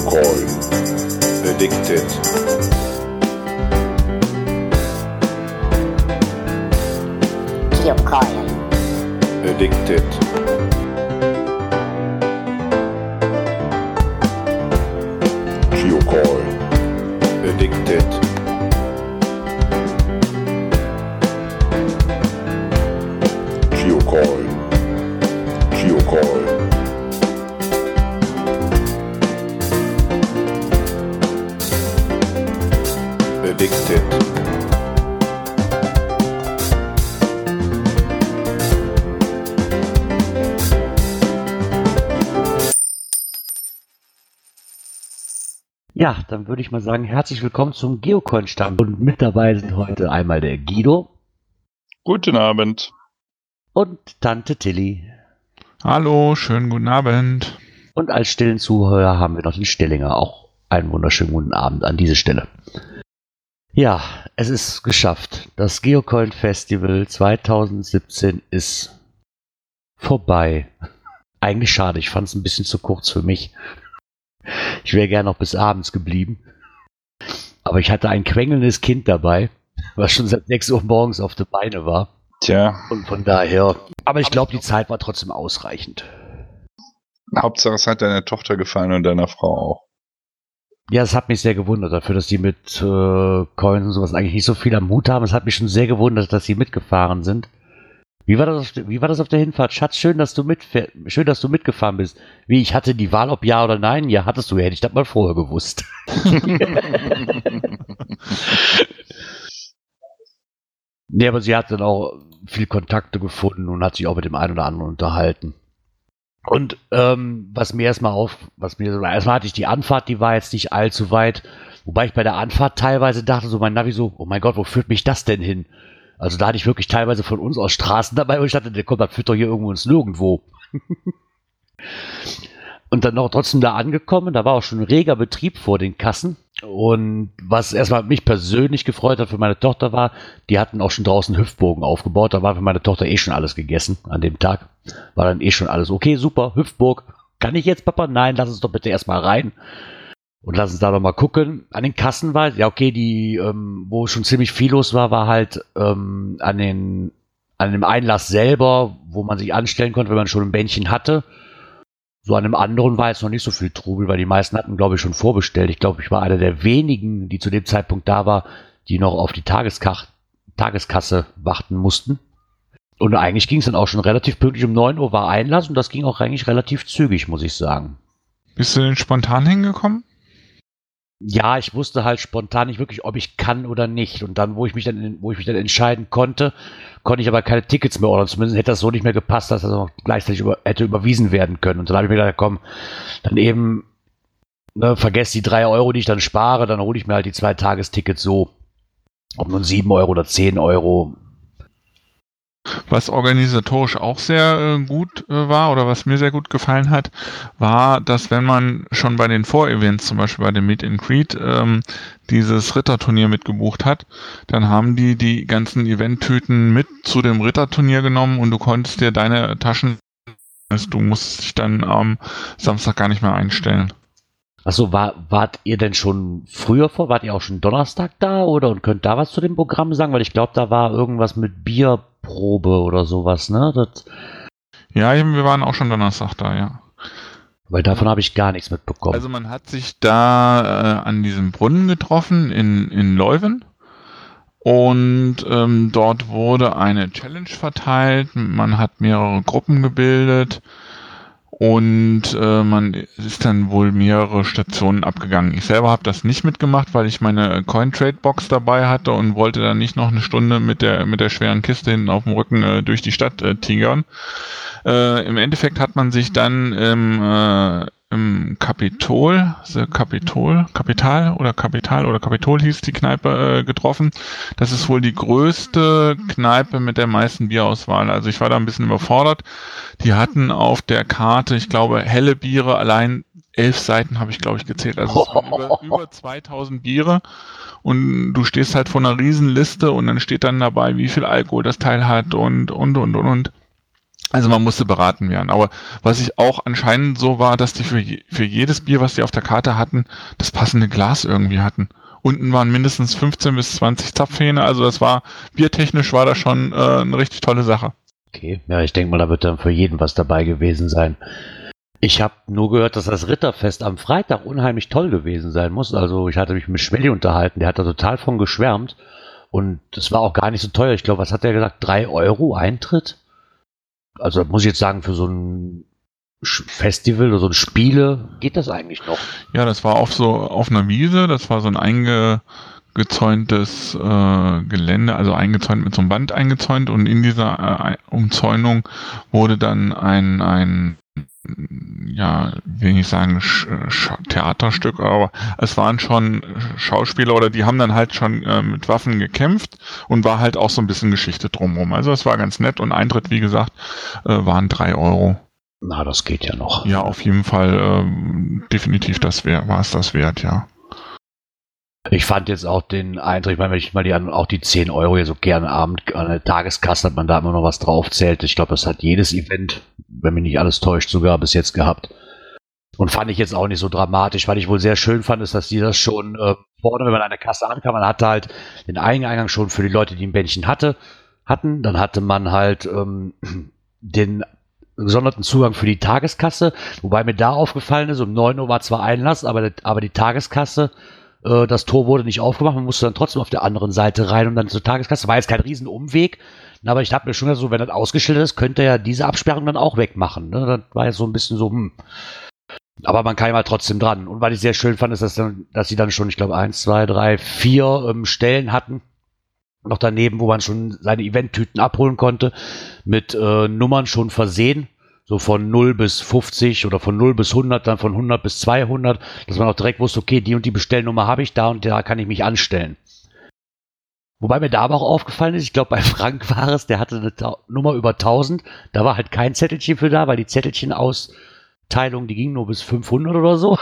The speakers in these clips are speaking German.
Geocoin. Addicted. Geocoin. Addicted. Ja, dann würde ich mal sagen, herzlich willkommen zum Geocoin-Stand. Und mit dabei sind heute einmal der Guido Guten Abend. und Tante Tilly. Hallo, schönen guten Abend. Und als stillen Zuhörer haben wir noch den Stellinger. Auch einen wunderschönen guten Abend an diese Stelle. Ja, es ist geschafft. Das Geocoin Festival 2017 ist vorbei. Eigentlich schade, ich fand es ein bisschen zu kurz für mich. Ich wäre gern noch bis abends geblieben. Aber ich hatte ein quengelndes Kind dabei, was schon seit 6 Uhr morgens auf der Beine war. Tja, Und von daher. Aber ich glaube, die Zeit war trotzdem ausreichend. Hauptsache es hat deiner Tochter gefallen und deiner Frau auch. Ja, es hat mich sehr gewundert dafür, dass die mit äh, Coins und sowas eigentlich nicht so viel am Mut haben. Es hat mich schon sehr gewundert, dass sie mitgefahren sind. Wie war das auf, der- wie war das auf der Hinfahrt? Schatz, schön, dass du mitfähr- schön, dass du mitgefahren bist. Wie, ich hatte die Wahl, ob ja oder nein? Ja, hattest du, hätte ich das mal vorher gewusst. nee, aber sie hat dann auch viel Kontakte gefunden und hat sich auch mit dem einen oder anderen unterhalten. Und ähm, was mir erstmal auf, was mir erstmal hatte ich die Anfahrt, die war jetzt nicht allzu weit, wobei ich bei der Anfahrt teilweise dachte, so mein Navi so, oh mein Gott, wo führt mich das denn hin? Also da hatte ich wirklich teilweise von uns aus Straßen dabei, wo ich dachte, der kommt, das führt doch hier irgendwo ins Nirgendwo. Und dann noch trotzdem da angekommen, da war auch schon ein reger Betrieb vor den Kassen. Und was erstmal mich persönlich gefreut hat für meine Tochter war, die hatten auch schon draußen Hüftbogen aufgebaut. Da war für meine Tochter eh schon alles gegessen an dem Tag. War dann eh schon alles okay, super, Hüftburg. Kann ich jetzt, Papa? Nein, lass uns doch bitte erstmal rein. Und lass uns da doch mal gucken. An den Kassen war, ja okay, die, ähm, wo schon ziemlich viel los war, war halt ähm, an den, an dem Einlass selber, wo man sich anstellen konnte, wenn man schon ein Bändchen hatte. So an dem anderen war jetzt noch nicht so viel Trubel, weil die meisten hatten, glaube ich, schon vorbestellt. Ich glaube, ich war einer der wenigen, die zu dem Zeitpunkt da war, die noch auf die Tageskach Tageskasse warten mussten. Und eigentlich ging es dann auch schon relativ pünktlich um 9 Uhr war Einlass und das ging auch eigentlich relativ zügig, muss ich sagen. Bist du denn spontan hingekommen? Ja, ich wusste halt spontan nicht wirklich, ob ich kann oder nicht. Und dann, wo ich mich dann, wo ich mich dann entscheiden konnte, konnte ich aber keine Tickets mehr ordern. Zumindest hätte das so nicht mehr gepasst, dass das auch gleichzeitig über, hätte überwiesen werden können. Und dann habe ich mir gedacht, komm, dann eben, ne, vergesst die drei Euro, die ich dann spare, dann hole ich mir halt die zwei Tagestickets so. Ob nun sieben Euro oder zehn Euro. Was organisatorisch auch sehr äh, gut äh, war oder was mir sehr gut gefallen hat, war, dass wenn man schon bei den Vorevents, zum Beispiel bei dem Meet and Greet, ähm, dieses Ritterturnier mitgebucht hat, dann haben die die ganzen Eventtüten mit zu dem Ritterturnier genommen und du konntest dir deine Taschen, du musst dich dann am Samstag gar nicht mehr einstellen. Achso, war, wart ihr denn schon früher vor? Wart ihr auch schon Donnerstag da oder und könnt da was zu dem Programm sagen? Weil ich glaube, da war irgendwas mit Bierprobe oder sowas, ne? Das, Ja, wir waren auch schon Donnerstag da, ja. weil davon habe ich gar nichts mitbekommen. Also man hat sich da äh, an diesem Brunnen getroffen in, in Leuven und ähm, dort wurde eine Challenge verteilt. Man hat mehrere Gruppen gebildet und äh, man ist dann wohl mehrere Stationen abgegangen. Ich selber habe das nicht mitgemacht, weil ich meine Cointrade-Box dabei hatte und wollte dann nicht noch eine Stunde mit der mit der schweren Kiste hinten auf dem Rücken äh, durch die Stadt äh, tigern. Äh, Im Endeffekt hat man sich dann im, äh, im Kapitol, the Kapitol, Kapital oder Kapital oder Kapitol hieß die Kneipe äh, getroffen. Das ist wohl die größte Kneipe mit der meisten Bierauswahl. Also ich war da ein bisschen überfordert. Die hatten auf der Karte, ich glaube, helle Biere allein elf Seiten habe ich, glaube ich, gezählt. Also über, über 2000 Biere und du stehst halt vor einer riesen Liste und dann steht dann dabei, wie viel Alkohol das Teil hat und, und, und, und, und. Also man musste beraten werden. Aber was ich auch anscheinend so war, dass die für, je, für jedes Bier, was die auf der Karte hatten, das passende Glas irgendwie hatten. Unten waren mindestens 15 bis 20 Zapfhähne. Also das war, biertechnisch war das schon äh, eine richtig tolle Sache. Okay, ja, ich denke mal, da wird dann für jeden was dabei gewesen sein. Ich habe nur gehört, dass das Ritterfest am Freitag unheimlich toll gewesen sein muss. Also ich hatte mich mit Schmelly unterhalten, der hat da total von geschwärmt. Und es war auch gar nicht so teuer. Ich glaube, was hat er gesagt? Drei Euro Eintritt? Also muss ich jetzt sagen, für so ein Festival oder so ein Spiele geht das eigentlich noch. Ja, das war auf so auf einer Wiese, das war so ein eingezäuntes äh, Gelände, also eingezäunt mit so einem Band eingezäunt und in dieser äh, Umzäunung wurde dann ein, ein ja, will ich sagen, Sch Sch Theaterstück, aber es waren schon Schauspieler oder die haben dann halt schon äh, mit Waffen gekämpft und war halt auch so ein bisschen Geschichte drumherum. Also es war ganz nett und Eintritt, wie gesagt, äh, waren drei Euro. Na, das geht ja noch. Ja, auf jeden Fall äh, definitiv das wär, war es das wert, ja. Ich fand jetzt auch den Eintritt, ich meine, wenn ich mal die, auch die 10 Euro hier so gerne Abend an der Tageskasse hat man da immer noch was draufzählt. Ich glaube, das hat jedes Event, wenn mich nicht alles täuscht, sogar bis jetzt gehabt. Und fand ich jetzt auch nicht so dramatisch. Was ich wohl sehr schön fand, ist, dass die das schon äh, vorne, wenn man an der Kasse ankam, man hatte halt den Eingang schon für die Leute, die ein Bändchen hatte, hatten. Dann hatte man halt ähm, den gesonderten Zugang für die Tageskasse, wobei mir da aufgefallen ist, um 9 Uhr war zwar Einlass, aber, aber die Tageskasse äh, das Tor wurde nicht aufgemacht, man musste dann trotzdem auf der anderen Seite rein und dann zur Tageskasse. War jetzt kein Riesenumweg, aber ich habe mir schon gedacht, so, wenn das ausgeschildert ist, könnte er ja diese Absperrung dann auch wegmachen. Ne? Das war jetzt so ein bisschen so, hm. Aber man kam halt trotzdem dran. Und weil ich sehr schön fand, ist, dass, dann, dass sie dann schon, ich glaube, eins, zwei, drei, vier ähm, Stellen hatten. Noch daneben, wo man schon seine Eventtüten abholen konnte, mit äh, Nummern schon versehen so von 0 bis 50 oder von 0 bis 100, dann von 100 bis 200, dass man auch direkt wusste, okay, die und die Bestellnummer habe ich da und da kann ich mich anstellen. Wobei mir da aber auch aufgefallen ist, ich glaube bei Frank war es, der hatte eine Ta Nummer über 1000, da war halt kein Zettelchen für da, weil die Zettelchen aus Teilung, die ging nur bis 500 oder so.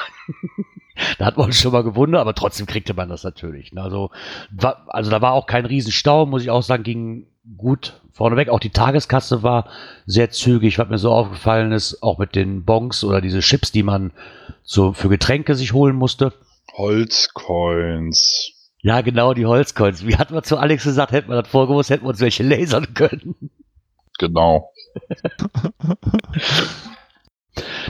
da hat man schon mal gewundert, aber trotzdem kriegte man das natürlich. Ne? Also, war, also da war auch kein Riesenstau, muss ich auch sagen, ging gut vorneweg. Auch die Tageskasse war sehr zügig, was mir so aufgefallen ist, auch mit den Bonks oder diese Chips, die man so für Getränke sich holen musste. Holzcoins. Ja, genau, die Holzcoins. Wie hat man zu Alex gesagt, hätten wir das vorgewusst, hätten wir uns welche lasern können. Genau.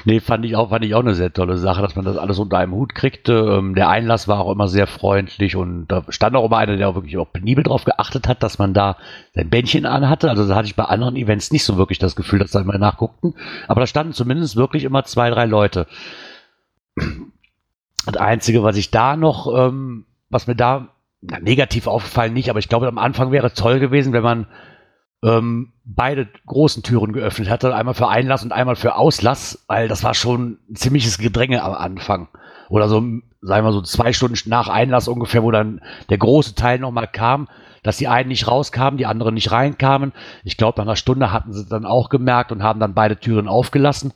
Nee, fand ich auch, fand ich auch eine sehr tolle Sache, dass man das alles unter einem Hut kriegte. Ähm, der Einlass war auch immer sehr freundlich und da stand auch immer einer, der auch wirklich auch penibel drauf geachtet hat, dass man da sein Bändchen anhatte. Also da hatte ich bei anderen Events nicht so wirklich das Gefühl, dass da immer nachguckten. Aber da standen zumindest wirklich immer zwei, drei Leute. Das Einzige, was ich da noch, ähm, was mir da na, negativ aufgefallen nicht, aber ich glaube, am Anfang wäre toll gewesen, wenn man ähm, beide großen Türen geöffnet hatte, einmal für Einlass und einmal für Auslass, weil das war schon ein ziemliches Gedränge am Anfang. Oder so, sagen wir so zwei Stunden nach Einlass ungefähr, wo dann der große Teil nochmal kam, dass die einen nicht rauskamen, die anderen nicht reinkamen. Ich glaube, nach einer Stunde hatten sie dann auch gemerkt und haben dann beide Türen aufgelassen.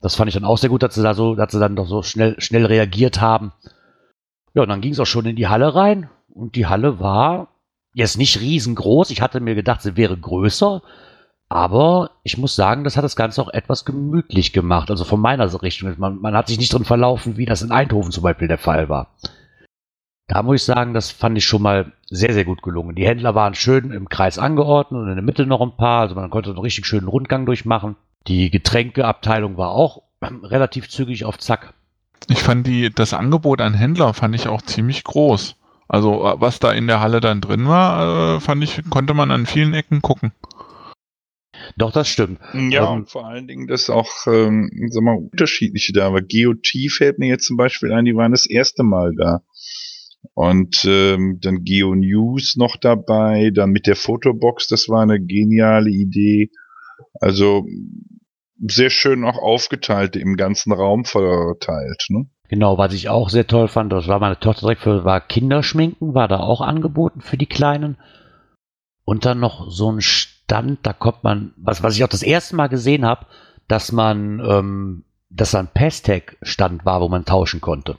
Das fand ich dann auch sehr gut, dass sie da so, dass sie dann doch so schnell, schnell reagiert haben. Ja, und dann ging es auch schon in die Halle rein. Und die Halle war jetzt nicht riesengroß. Ich hatte mir gedacht, sie wäre größer. Aber ich muss sagen, das hat das Ganze auch etwas gemütlich gemacht. Also von meiner Richtung. Man, man hat sich nicht drin verlaufen, wie das in Eindhoven zum Beispiel der Fall war. Da muss ich sagen, das fand ich schon mal sehr, sehr gut gelungen. Die Händler waren schön im Kreis angeordnet und in der Mitte noch ein paar. Also man konnte einen richtig schönen Rundgang durchmachen. Die Getränkeabteilung war auch relativ zügig auf Zack. Ich fand die, das Angebot an Händler fand ich auch ziemlich groß. Also äh, was da in der Halle dann drin war, äh, fand ich, konnte man an vielen Ecken gucken. Doch, das stimmt. Ja, ähm, und vor allen Dingen das auch, ähm, sag mal, unterschiedliche da. Aber GOT fällt mir jetzt zum Beispiel ein, die waren das erste Mal da. Und ähm, dann Geo News noch dabei, dann mit der Fotobox, das war eine geniale Idee. Also sehr schön auch aufgeteilt, im ganzen Raum verteilt. Ne? Genau, was ich auch sehr toll fand, das war meine Tochter direkt für, war Kinderschminken, war da auch angeboten für die Kleinen. Und dann noch so ein Stand, da kommt man, was, was ich auch das erste Mal gesehen habe, dass man, ähm, dass da ein Pestec-Stand war, wo man tauschen konnte.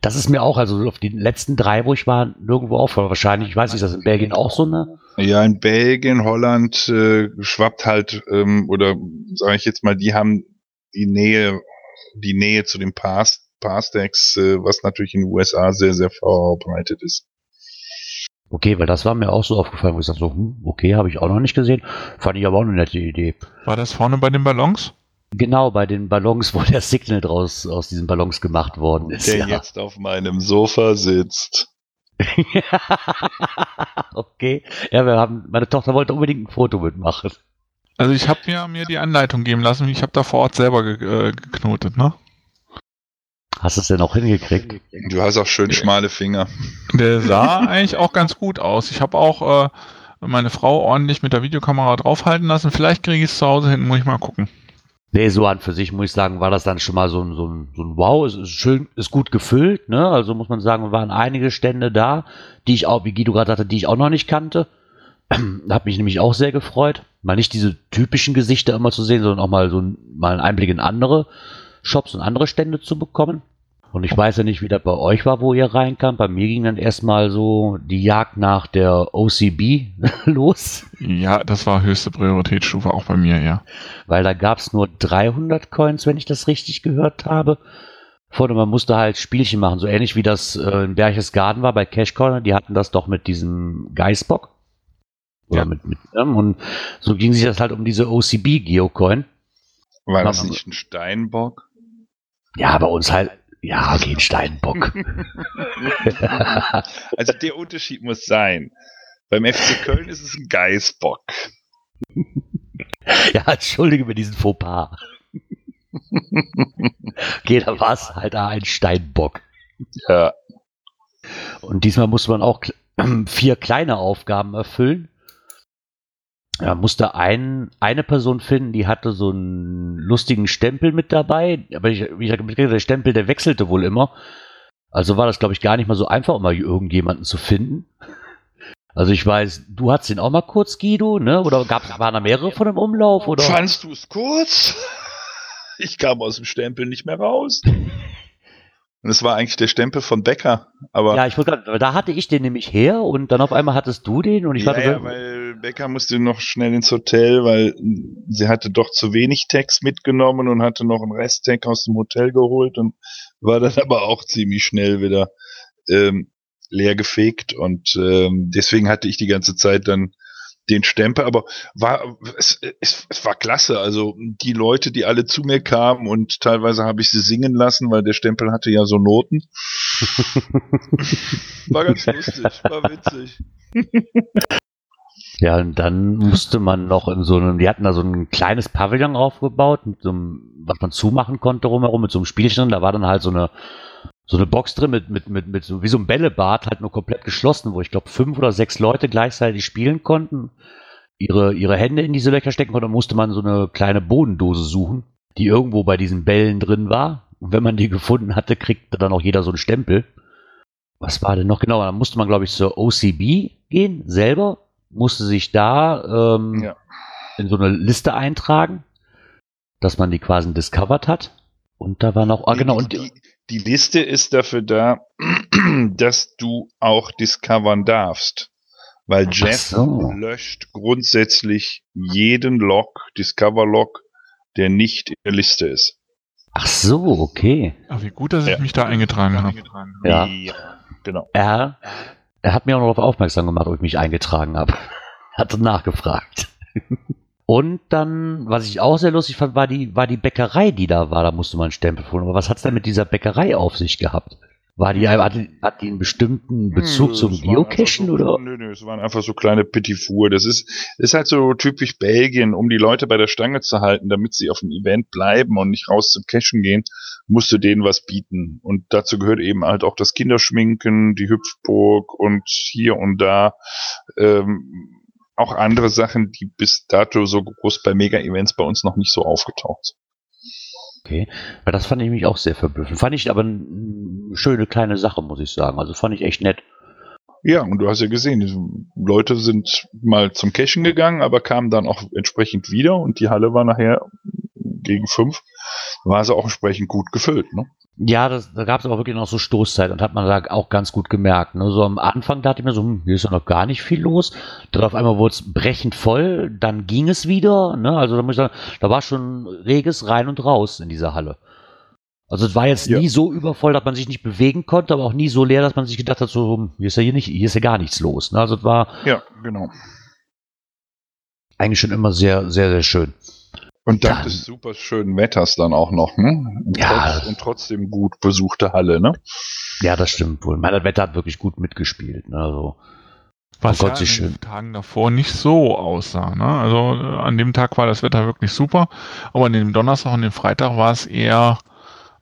Das ist mir auch, also auf die letzten drei, wo ich war, nirgendwo auffallen. Wahrscheinlich, ich weiß nicht, ist das in Belgien auch so eine Ja, in Belgien, Holland äh, schwappt halt, ähm, oder sage ich jetzt mal, die haben die Nähe, die Nähe zu den Pass, Pass-Decks, äh, was natürlich in den USA sehr, sehr verbreitet ist. Okay, weil das war mir auch so aufgefallen, wo ich dachte so, hm, okay, habe ich auch noch nicht gesehen. Fand ich aber auch eine nette Idee. War das vorne bei den Ballons? Genau, bei den Ballons, wo der Signal draus aus diesen Ballons gemacht worden ist. Der ja. jetzt auf meinem Sofa sitzt. okay. Ja, wir haben, meine Tochter wollte unbedingt ein Foto mitmachen. Also ich habe mir, mir die Anleitung geben lassen. Ich habe da vor Ort selber ge äh, geknotet, ne? Hast du es denn auch hingekriegt? Du hast auch schön schmale Finger. Der sah eigentlich auch ganz gut aus. Ich habe auch äh, meine Frau ordentlich mit der Videokamera draufhalten lassen. Vielleicht kriege ich es zu Hause hin, muss ich mal gucken. Nee, so an für sich muss ich sagen, war das dann schon mal so ein, so ein, so ein Wow. Es ist schön, ist gut gefüllt, ne? Also muss man sagen, waren einige Stände da, die ich auch, wie Guido gerade hatte, die ich auch noch nicht kannte. Hat mich nämlich auch sehr gefreut, mal nicht diese typischen Gesichter immer zu sehen, sondern auch mal so ein, mal einen Einblick in andere Shops und andere Stände zu bekommen. Und ich weiß ja nicht, wie das bei euch war, wo ihr reinkam. Bei mir ging dann erstmal so die Jagd nach der OCB los, Ja, das war höchste Prioritätsstufe auch bei mir, ja. weil da gab es nur 300 Coins, wenn ich das richtig gehört habe. Vorne, man musste halt Spielchen machen, so ähnlich wie das äh, in Berchtesgaden war bei Cash Corner. Die hatten das doch mit diesem Geißbock. Oder Ja. mit, mit, und so ging sich das halt um diese OCB Geocoin. War das nicht ein Steinbock? Ja, bei uns halt, ja, ein Steinbock. Also der Unterschied muss sein. Beim FC Köln ist es ein Geißbock. ja, entschuldige mir diesen Fauxpas. okay, da war es halt ein Steinbock. Ja. Und diesmal musste man auch vier kleine Aufgaben erfüllen. Da musste ein, eine Person finden, die hatte so einen lustigen Stempel mit dabei. Aber ich, ich mitgekriegt der Stempel, der wechselte wohl immer. Also war das, glaube ich, gar nicht mal so einfach, um mal irgendjemanden zu finden. Also ich weiß, du hattest den auch mal kurz, Guido, ne? Oder gab waren da mehrere von dem Umlauf? Oder? Fandst du es kurz? Ich kam aus dem Stempel nicht mehr raus. Und es war eigentlich der Stempel von Becker. Aber Ja, ich wollte gerade, da hatte ich den nämlich her und dann auf einmal hattest du den und ich ja, hatte ja, weil Becker musste noch schnell ins Hotel, weil sie hatte doch zu wenig Tags mitgenommen und hatte noch einen Resttag aus dem Hotel geholt und war dann aber auch ziemlich schnell wieder ähm, leer gefegt und ähm, deswegen hatte ich die ganze Zeit dann den Stempel, aber war es, es, es war klasse. Also die Leute, die alle zu mir kamen und teilweise habe ich sie singen lassen, weil der Stempel hatte ja so Noten. war ganz lustig, war witzig. Ja, und dann musste man noch in so einem, die hatten da so ein kleines Pavillon aufgebaut, mit so einem, was man zumachen konnte rumherum, mit so einem Spielchen. Da war dann halt so eine, so eine Box drin mit, mit, mit, mit so, wie so ein Bällebad, halt nur komplett geschlossen, wo ich glaube fünf oder sechs Leute gleichzeitig spielen konnten, ihre, ihre Hände in diese Löcher stecken konnten, musste man so eine kleine Bodendose suchen, die irgendwo bei diesen Bällen drin war. Und wenn man die gefunden hatte, kriegte dann auch jeder so einen Stempel. Was war denn noch genau? Dann musste man, glaube ich, zur OCB gehen, selber, musste sich da ähm, Ja. in so eine Liste eintragen, dass man die quasi discovered hat. Und da war noch, ah, genau, und die, die Liste ist dafür da, dass du auch discovern darfst. Weil Jeff so. löscht grundsätzlich jeden Log, Discover-Log, der nicht in der Liste ist. ach so, okay. Ach, wie gut, dass ich Ja. mich da eingetragen habe. Ja. genau. Er, er hat mir auch noch darauf aufmerksam gemacht, ob ich mich eingetragen habe. Hatte nachgefragt. Und dann, was ich auch sehr lustig fand, war die, war die Bäckerei, die da war. Da musste man einen Stempel holen. Aber was hat's denn mit dieser Bäckerei auf sich gehabt? War die, hat die, hat die einen bestimmten Bezug Nö, zum es Geocachen so, oder? Nö, nö, es waren einfach so kleine Petit Four. Das ist, ist halt so typisch Belgien, um die Leute bei der Stange zu halten, damit sie auf dem Event bleiben und nicht raus zum Cashen gehen, musst du denen was bieten. Und dazu gehört eben halt auch das Kinderschminken, die Hüpfburg und hier und da ähm, auch andere Sachen, die bis dato so groß bei Mega-Events bei uns noch nicht so aufgetaucht sind. Okay. Weil das fand ich mich auch sehr verblüffend. Fand ich aber eine schöne kleine Sache, muss ich sagen. Also fand ich echt nett. Ja, und du hast ja gesehen, Leute sind mal zum Cashen gegangen, aber kamen dann auch entsprechend wieder und die Halle war nachher gegen fünf, war sie auch entsprechend gut gefüllt. Ne? Ja, das, da gab es aber wirklich noch so Stoßzeit und hat man da auch ganz gut gemerkt. Ne? So am Anfang dachte ich mir so, hm, hier ist ja noch gar nicht viel los. Dann auf einmal wurde es brechend voll, dann ging es wieder. Ne? Also da muss ich sagen, da war schon reges rein und raus in dieser Halle. Also es war jetzt Ja. nie so übervoll, dass man sich nicht bewegen konnte, aber auch nie so leer, dass man sich gedacht hat, so, hm, hier ist ja hier nicht, hier ist ja gar nichts los. Ne? Also es war Ja, genau. eigentlich schon immer sehr, sehr, sehr schön. Und dank Dann- des super schönen Wetters dann auch noch, ne? Und, Ja. trotz, und trotzdem gut besuchte Halle, ne? Ja, das stimmt wohl. Mein Wetter hat wirklich gut mitgespielt. Ne? Also, Was Oh ja Gott, an wie den. Tagen davor nicht so aussah. Ne? Also an dem Tag war das Wetter wirklich super, aber an dem Donnerstag und dem Freitag war es eher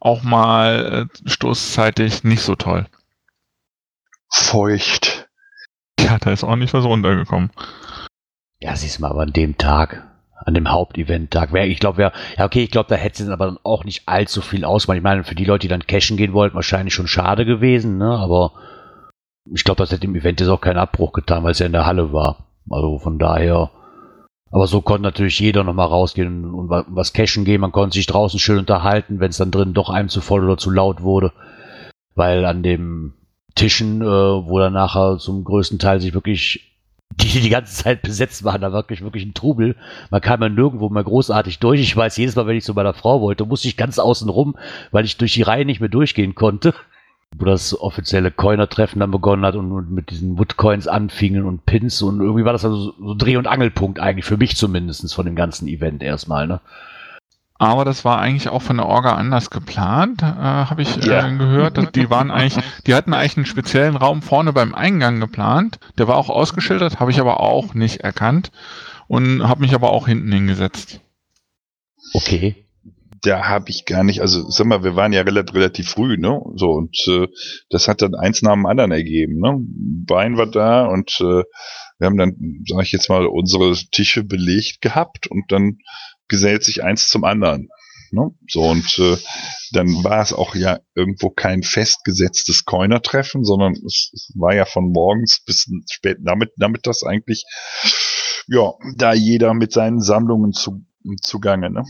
auch mal äh, stoßzeitig nicht so toll. Feucht. Ja, da ist auch nicht was runtergekommen. Ja, siehst du mal, aber an dem Tag, an dem Hauptevent-Tag, ich glaube, ja, ja, okay, ich glaube, da hätte es aber dann auch nicht allzu viel ausgemacht. Ich meine, für die Leute, die dann cashen gehen wollten, wahrscheinlich schon schade gewesen, ne, aber ich glaube, das hätte dem Event jetzt auch keinen Abbruch getan, weil es ja in der Halle war. Also von daher, aber so konnte natürlich jeder nochmal rausgehen und, und wa- was cashen gehen. Man konnte sich draußen schön unterhalten, wenn es dann drin doch einem zu voll oder zu laut wurde, weil an dem Tischen, äh, wo dann nachher zum größten Teil sich wirklich die die ganze Zeit besetzt waren, da wirklich wirklich ein Trubel. Man kam ja nirgendwo mehr großartig durch. Ich weiß, jedes Mal, wenn ich zu meiner Frau wollte, musste ich ganz außen rum, weil ich durch die Reihe nicht mehr durchgehen konnte. Wo das offizielle Coiner-Treffen dann begonnen hat und, und mit diesen Woodcoins anfingen und Pins und irgendwie war das also so, Dreh- und Angelpunkt eigentlich, für mich zumindest von dem ganzen Event erstmal, ne? Aber das war eigentlich auch von der Orga anders geplant, äh, habe ich äh, gehört. Dass die waren eigentlich, die hatten eigentlich einen speziellen Raum vorne beim Eingang geplant. Der war auch ausgeschildert, habe ich aber auch nicht erkannt und habe mich aber auch hinten hingesetzt. Okay. Da habe ich gar nicht, also sag mal, wir waren ja relativ, relativ früh, ne? So, und äh, das hat dann eins nach dem anderen ergeben, ne? Bein war da und äh, wir haben dann, sage ich jetzt mal, unsere Tische belegt gehabt und dann gesellt sich eins zum anderen. Ne? So, und äh, dann war es auch ja irgendwo kein festgesetztes Coiner-Treffen, sondern es, es war ja von morgens bis spät damit, damit das eigentlich, ja, da jeder mit seinen Sammlungen zu, zugange, ne?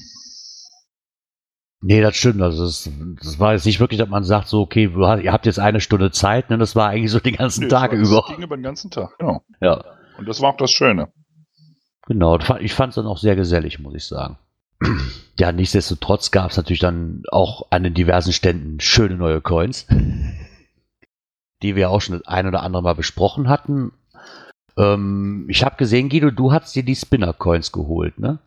Nee, das stimmt. Also das, das war jetzt nicht wirklich, dass man sagt, so, okay, ihr habt jetzt eine Stunde Zeit, ne? Das war eigentlich so die ganzen es war- über. Es ging über den ganzen Tag, genau. Ja. Und das war auch das Schöne. Genau, ich fand es dann auch sehr gesellig, muss ich sagen. Ja, nichtsdestotrotz gab es natürlich dann auch an den diversen Ständen schöne neue Coins, die wir auch schon das ein oder andere Mal besprochen hatten. Ähm, ich habe gesehen, Guido, du hast dir die Spinner-Coins geholt, ne?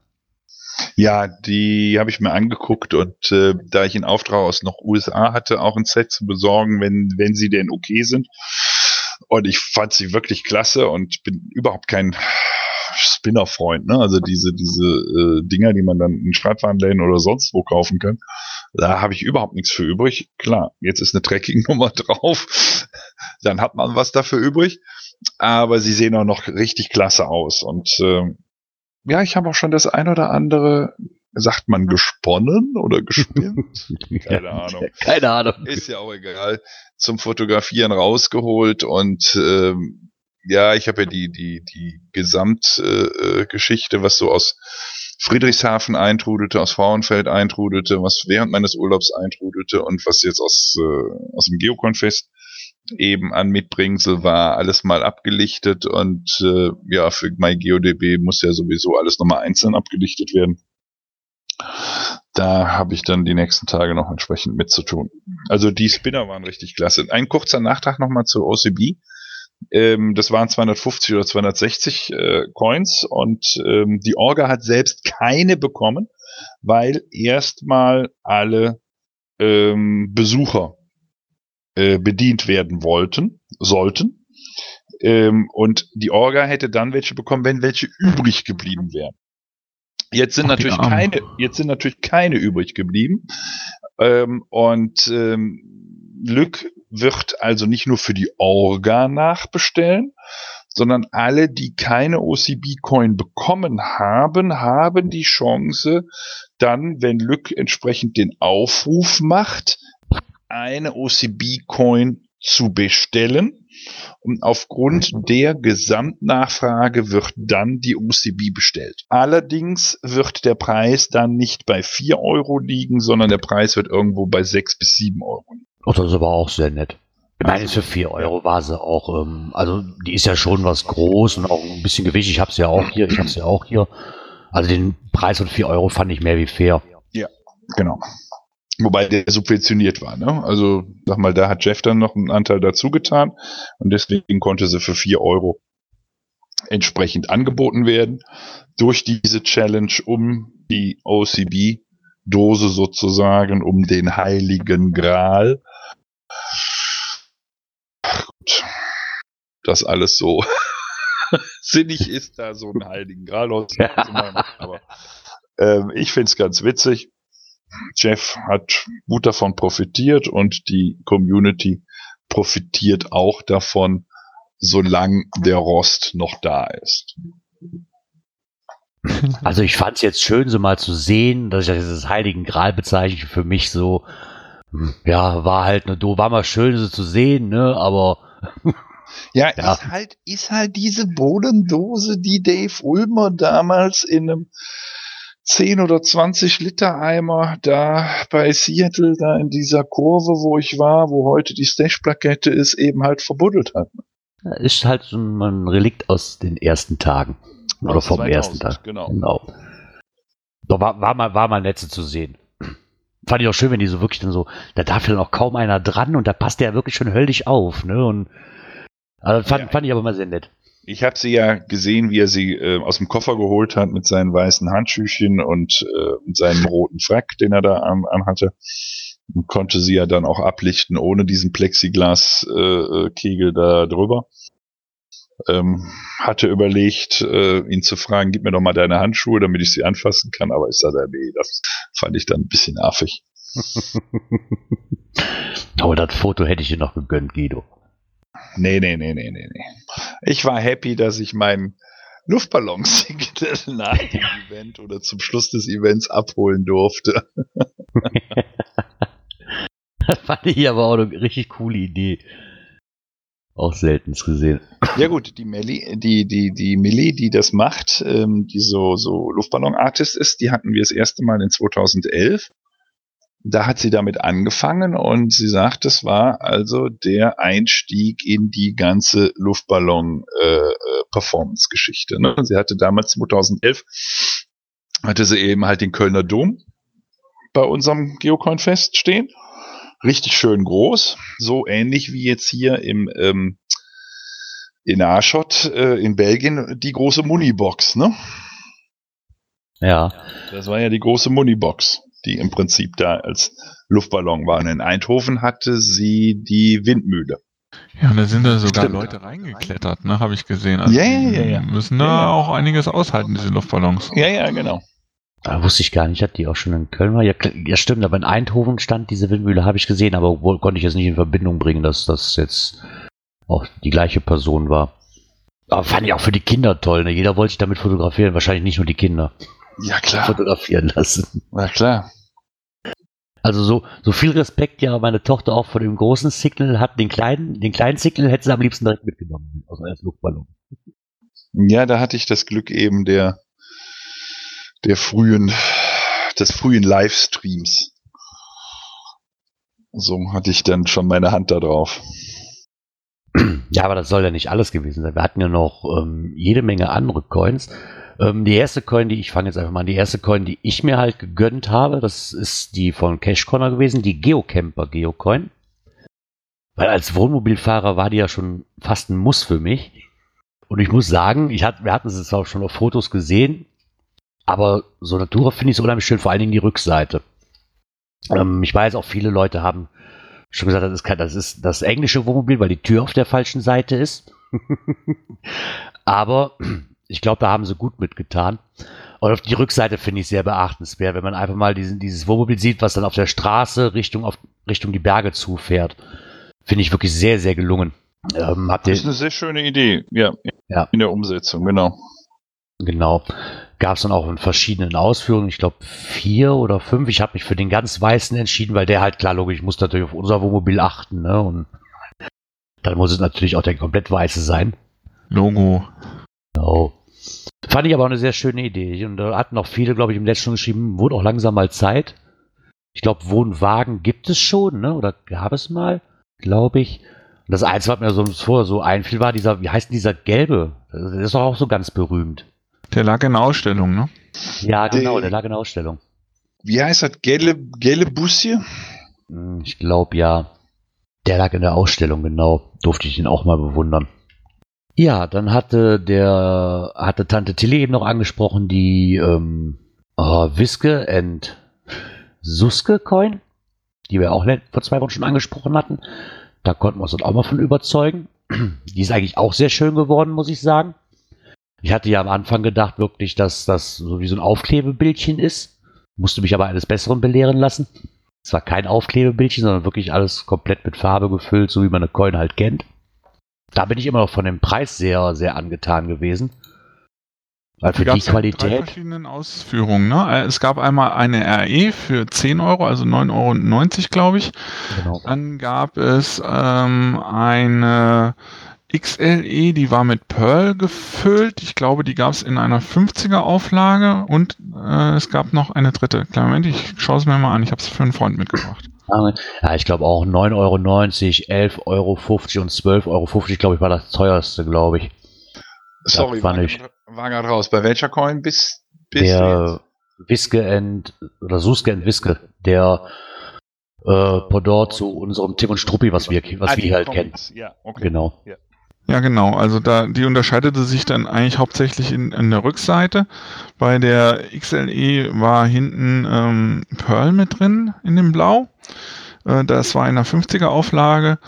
Ja, die habe ich mir angeguckt und äh, da ich in Auftrag aus noch USA hatte, auch ein Set zu besorgen, wenn, wenn sie denn okay sind. Und ich fand sie wirklich klasse und bin überhaupt kein Spinner-Freund, ne? Also diese, diese äh, Dinger, die man dann in Schreibwarenläden oder sonst wo kaufen kann. Da habe ich überhaupt nichts für übrig. Klar, jetzt ist eine Tracking-Nummer drauf. Dann hat man was dafür übrig. Aber sie sehen auch noch richtig klasse aus. Und ähm, ja, ich habe auch schon das ein oder andere, sagt man gesponnen oder gespinnt? Keine Ahnung. Keine Ahnung. Ist ja auch egal. Zum Fotografieren rausgeholt und ähm, ja, ich habe ja die die die Gesamtgeschichte, äh, Geschichte, was so aus Friedrichshafen eintrudelte, aus Frauenfeld eintrudelte, was während meines Urlaubs eintrudelte und was jetzt aus äh, aus dem Geoconfest eben an Mitbringsel war, alles mal abgelichtet und äh, ja, für MyGeoDB muss ja sowieso alles nochmal einzeln abgelichtet werden. Da habe ich dann die nächsten Tage noch entsprechend mit zu tun. Also die Spinner waren richtig klasse. Ein kurzer Nachtrag nochmal zur OCB. Ähm, das waren 250 oder 260 äh, Coins und ähm, die Orga hat selbst keine bekommen, weil erstmal alle ähm, Besucher äh, bedient werden wollten, sollten. Ähm, und die Orga hätte dann welche bekommen, wenn welche übrig geblieben wären. Jetzt sind Ach, natürlich keine, jetzt sind natürlich keine übrig geblieben. Ähm, und ähm, Lück wird also nicht nur für die Orga nachbestellen, sondern alle, die keine OCB-Coin bekommen haben, haben die Chance, dann, wenn Lück entsprechend den Aufruf macht, eine OCB-Coin zu bestellen Und aufgrund der Gesamtnachfrage wird dann die OCB bestellt. Allerdings wird der Preis dann nicht bei 4 Euro liegen, sondern der Preis wird irgendwo bei 6 bis 7 Euro liegen. Oh, das ist aber auch sehr nett. Ich meine, für 4 Euro war sie auch, ähm, also die ist ja schon was groß und auch ein bisschen gewichtig. Ich habe sie ja auch hier, ich habe sie ja auch hier. Also den Preis von 4 Euro fand ich mehr wie fair. Genau. Wobei der subventioniert war, ne? Also, sag mal, da hat Jeff dann noch einen Anteil dazu getan und deswegen konnte sie für 4 Euro entsprechend angeboten werden durch diese Challenge um die OCB-Dose sozusagen, um den heiligen Gral. Das alles so sinnig ist, da so einen heiligen Gral auszumachen, aber ähm, ich find's ganz witzig. Jeff hat gut davon profitiert und die Community profitiert auch davon, solange der Rost noch da ist. Also ich fand es jetzt schön, so mal zu sehen, dass ich das als Heiligen Gral bezeichne. Für mich so, hm, ja, war halt eine do, war mal schön, so zu sehen, ne, aber Ja, Ja. ist halt, ist halt diese Bodendose, die Dave Ulmer damals in einem 10 oder 20 Liter Eimer da bei Seattle, da in dieser Kurve, wo ich war, wo heute die Stash-Plakette ist, eben halt verbuddelt hat. ist halt so ein Relikt aus den ersten Tagen. Oder vom 2000, ersten Tag. genau. genau. Doch war, war, mal, war mal nett zu sehen. Fand ich auch schön, wenn die so wirklich dann so, da darf ja noch kaum einer dran und da passt der ja wirklich schon höllisch auf, ne? Und also fand, Ja. fand ich aber mal sehr nett. Ich habe sie ja gesehen, wie er sie äh, aus dem Koffer geholt hat mit seinen weißen Handschüchen und äh, mit seinem roten Frack, den er da an, anhatte. Und konnte sie ja dann auch ablichten ohne diesen Plexiglas-Kegel äh, Kegel da drüber. Ähm, hatte überlegt, äh, ihn zu fragen, gib mir doch mal deine Handschuhe, damit ich sie anfassen kann, aber ich sagte, nee, das fand ich dann ein bisschen affig. Aber das Foto hätte ich dir noch gegönnt, Guido. Nee, nee, nee, nee, nee, nee. Ich war happy, dass ich meinen Luftballon-Signal nach dem Event oder zum Schluss des Events abholen durfte. Das fand ich aber auch eine richtig coole Idee. Auch seltens gesehen. Ja gut, die Melli, die, die, die Millie, die das macht, ähm, die so, so Luftballon-Artist ist, die hatten wir das erste Mal in 2011. Da hat sie damit angefangen und sie sagt, es war also der Einstieg in die ganze Luftballon-Performance-Geschichte. ne? Sie hatte damals 2011 hatte sie eben halt den Kölner Dom bei unserem Geocoin-Fest stehen. Richtig schön groß, so ähnlich wie jetzt hier im ähm, in Aschot äh, in Belgien die große Munibox, ne? Ja. Das war ja die große Munibox, die im Prinzip da als Luftballon war. Und in Eindhoven hatte sie die Windmühle. Ja, und da sind da sogar Stimmt. Leute reingeklettert, ne, habe ich gesehen. Also Ja, ja, ja, ja. Müssen da Ja, auch einiges aushalten, diese Luftballons. Ja, ja, genau. Da wusste ich gar nicht, dass die auch schon in Köln war. Ja, ja stimmt, aber in Eindhoven stand diese Windmühle, habe ich gesehen, aber wohl konnte ich jetzt nicht in Verbindung bringen, dass das jetzt auch die gleiche Person war. Aber fand ich auch für die Kinder toll, ne? Jeder wollte sich damit fotografieren, wahrscheinlich nicht nur die Kinder Ja, klar. fotografieren lassen. Na klar. Also so, so viel Respekt ja meine Tochter auch vor dem großen Signal hat, den kleinen, den kleinen Signal hätte sie am liebsten direkt mitgenommen, aus als Luftballon. Ja, da hatte ich das Glück eben der, der frühen, des frühen Livestreams. So hatte ich dann schon meine Hand da drauf. Ja, aber das soll ja nicht alles gewesen sein. Wir hatten ja noch ähm, jede Menge andere Coins. Ähm, die erste Coin, die ich fange jetzt einfach mal an, die erste Coin, die ich mir halt gegönnt habe, das ist die von Cash Corner gewesen, die Geocamper Geocoin. Weil als Wohnmobilfahrer war die ja schon fast ein Muss für mich. Und ich muss sagen, ich hat, wir hatten es zwar schon auf Fotos gesehen, aber so Natura finde ich so unheimlich schön, vor allen Dingen die Rückseite. Ähm, ich weiß auch, viele Leute haben schon gesagt, das ist, kein, das ist das englische Wohnmobil, weil die Tür auf der falschen Seite ist. Aber ich glaube, da haben sie gut mitgetan. Und auf die Rückseite finde ich sehr beachtenswert, wenn man einfach mal diesen, dieses Wohnmobil sieht, was dann auf der Straße Richtung, auf, Richtung die Berge zufährt. Finde ich wirklich sehr, sehr gelungen. Ähm, habt ihr, Das ist eine sehr schöne Idee. Ja, Ja. in der Umsetzung, genau. Genau. Gab es dann auch in verschiedenen Ausführungen, ich glaube vier oder fünf. Ich habe mich für den ganz weißen entschieden, weil der halt klar logisch, ich muss natürlich auf unser Wohnmobil achten. Ne? Und Dann muss es natürlich auch der komplett weiße sein. Logo. Genau. Fand ich aber auch eine sehr schöne Idee. Und da hatten auch viele, glaube ich, im letzten schon geschrieben, wurde auch langsam mal Zeit. Ich glaube, Wohnwagen gibt es schon, ne? Oder gab es mal, glaube ich. Und das Einzige, was mir so vorher so einfiel, war dieser, wie heißt denn dieser gelbe? Der ist doch auch so ganz berühmt. Der lag in der Ausstellung, ne? Ja, genau, Der- der lag in der Ausstellung. Wie heißt das? Gelle, Gelle Bus hier? Hm, Ich glaube ja. Der lag in der Ausstellung, genau. Durfte ich ihn auch mal bewundern. Ja, dann hatte der, hatte Tante Tilly eben noch angesprochen, die ähm, äh, Wiske and Suske Coin, die wir auch vor zwei Wochen schon angesprochen hatten. Da konnten wir uns dann auch mal von überzeugen. Die ist eigentlich auch sehr schön geworden, muss ich sagen. Ich hatte ja am Anfang gedacht wirklich, dass das so wie so ein Aufklebebildchen ist. Musste mich aber eines Besseren belehren lassen. Es war kein Aufklebebildchen, sondern wirklich alles komplett mit Farbe gefüllt, so wie man eine Coin halt kennt. Da bin ich immer noch von dem Preis sehr, sehr angetan gewesen. Weil für die ja drei Qualität. verschiedenen Ausführungen. Ne? Äh, Es gab einmal eine RE für 10 Euro, also 9,90 Euro, glaube ich. Genau. Dann gab es ähm, eine XLE, die war mit Pearl gefüllt. Ich glaube, die gab es in einer 50er Auflage und äh, es gab noch eine dritte. Kleinen Moment, ich schaue es mir mal an. Ich habe es für einen Freund mitgebracht. Ja, ich glaube auch 9,90 Euro, 11,50 Euro und 12,50 Euro, glaube ich, war das teuerste, glaube ich. Sorry, war ich. war gerade raus. Bei welcher Coin bist, bist du der Wiske and, oder Suske and Wiske, der äh, Pendant zu unserem Tim und Struppi, was wir, was Ah, wir halt kennen. Ja, okay. Genau. Ja, genau. Also da die unterscheidete sich dann eigentlich hauptsächlich in, in der Rückseite. Bei der XLE war hinten ähm, Pearl mit drin in dem Blau. Äh, das war in der 50er Auflage.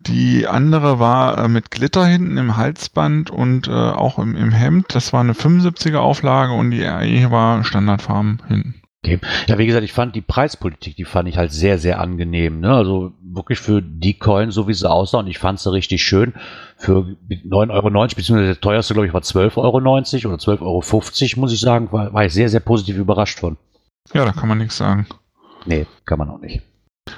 Die andere war äh, mit Glitter hinten im Halsband und äh, auch im, im Hemd. Das war eine 75er Auflage und die RE war Standardfarben hinten. Okay. Ja, wie gesagt, ich fand die Preispolitik, die fand ich halt sehr, sehr angenehm. Ne? Also wirklich für die Coin, so wie sie aussah, und ich fand sie richtig schön. Für 9,90 Euro, beziehungsweise der teuerste, glaube ich, war 12,90 Euro oder 12,50 Euro, muss ich sagen, war, war ich sehr, sehr positiv überrascht von. Ja, da kann man nichts sagen. Nee, kann man auch nicht.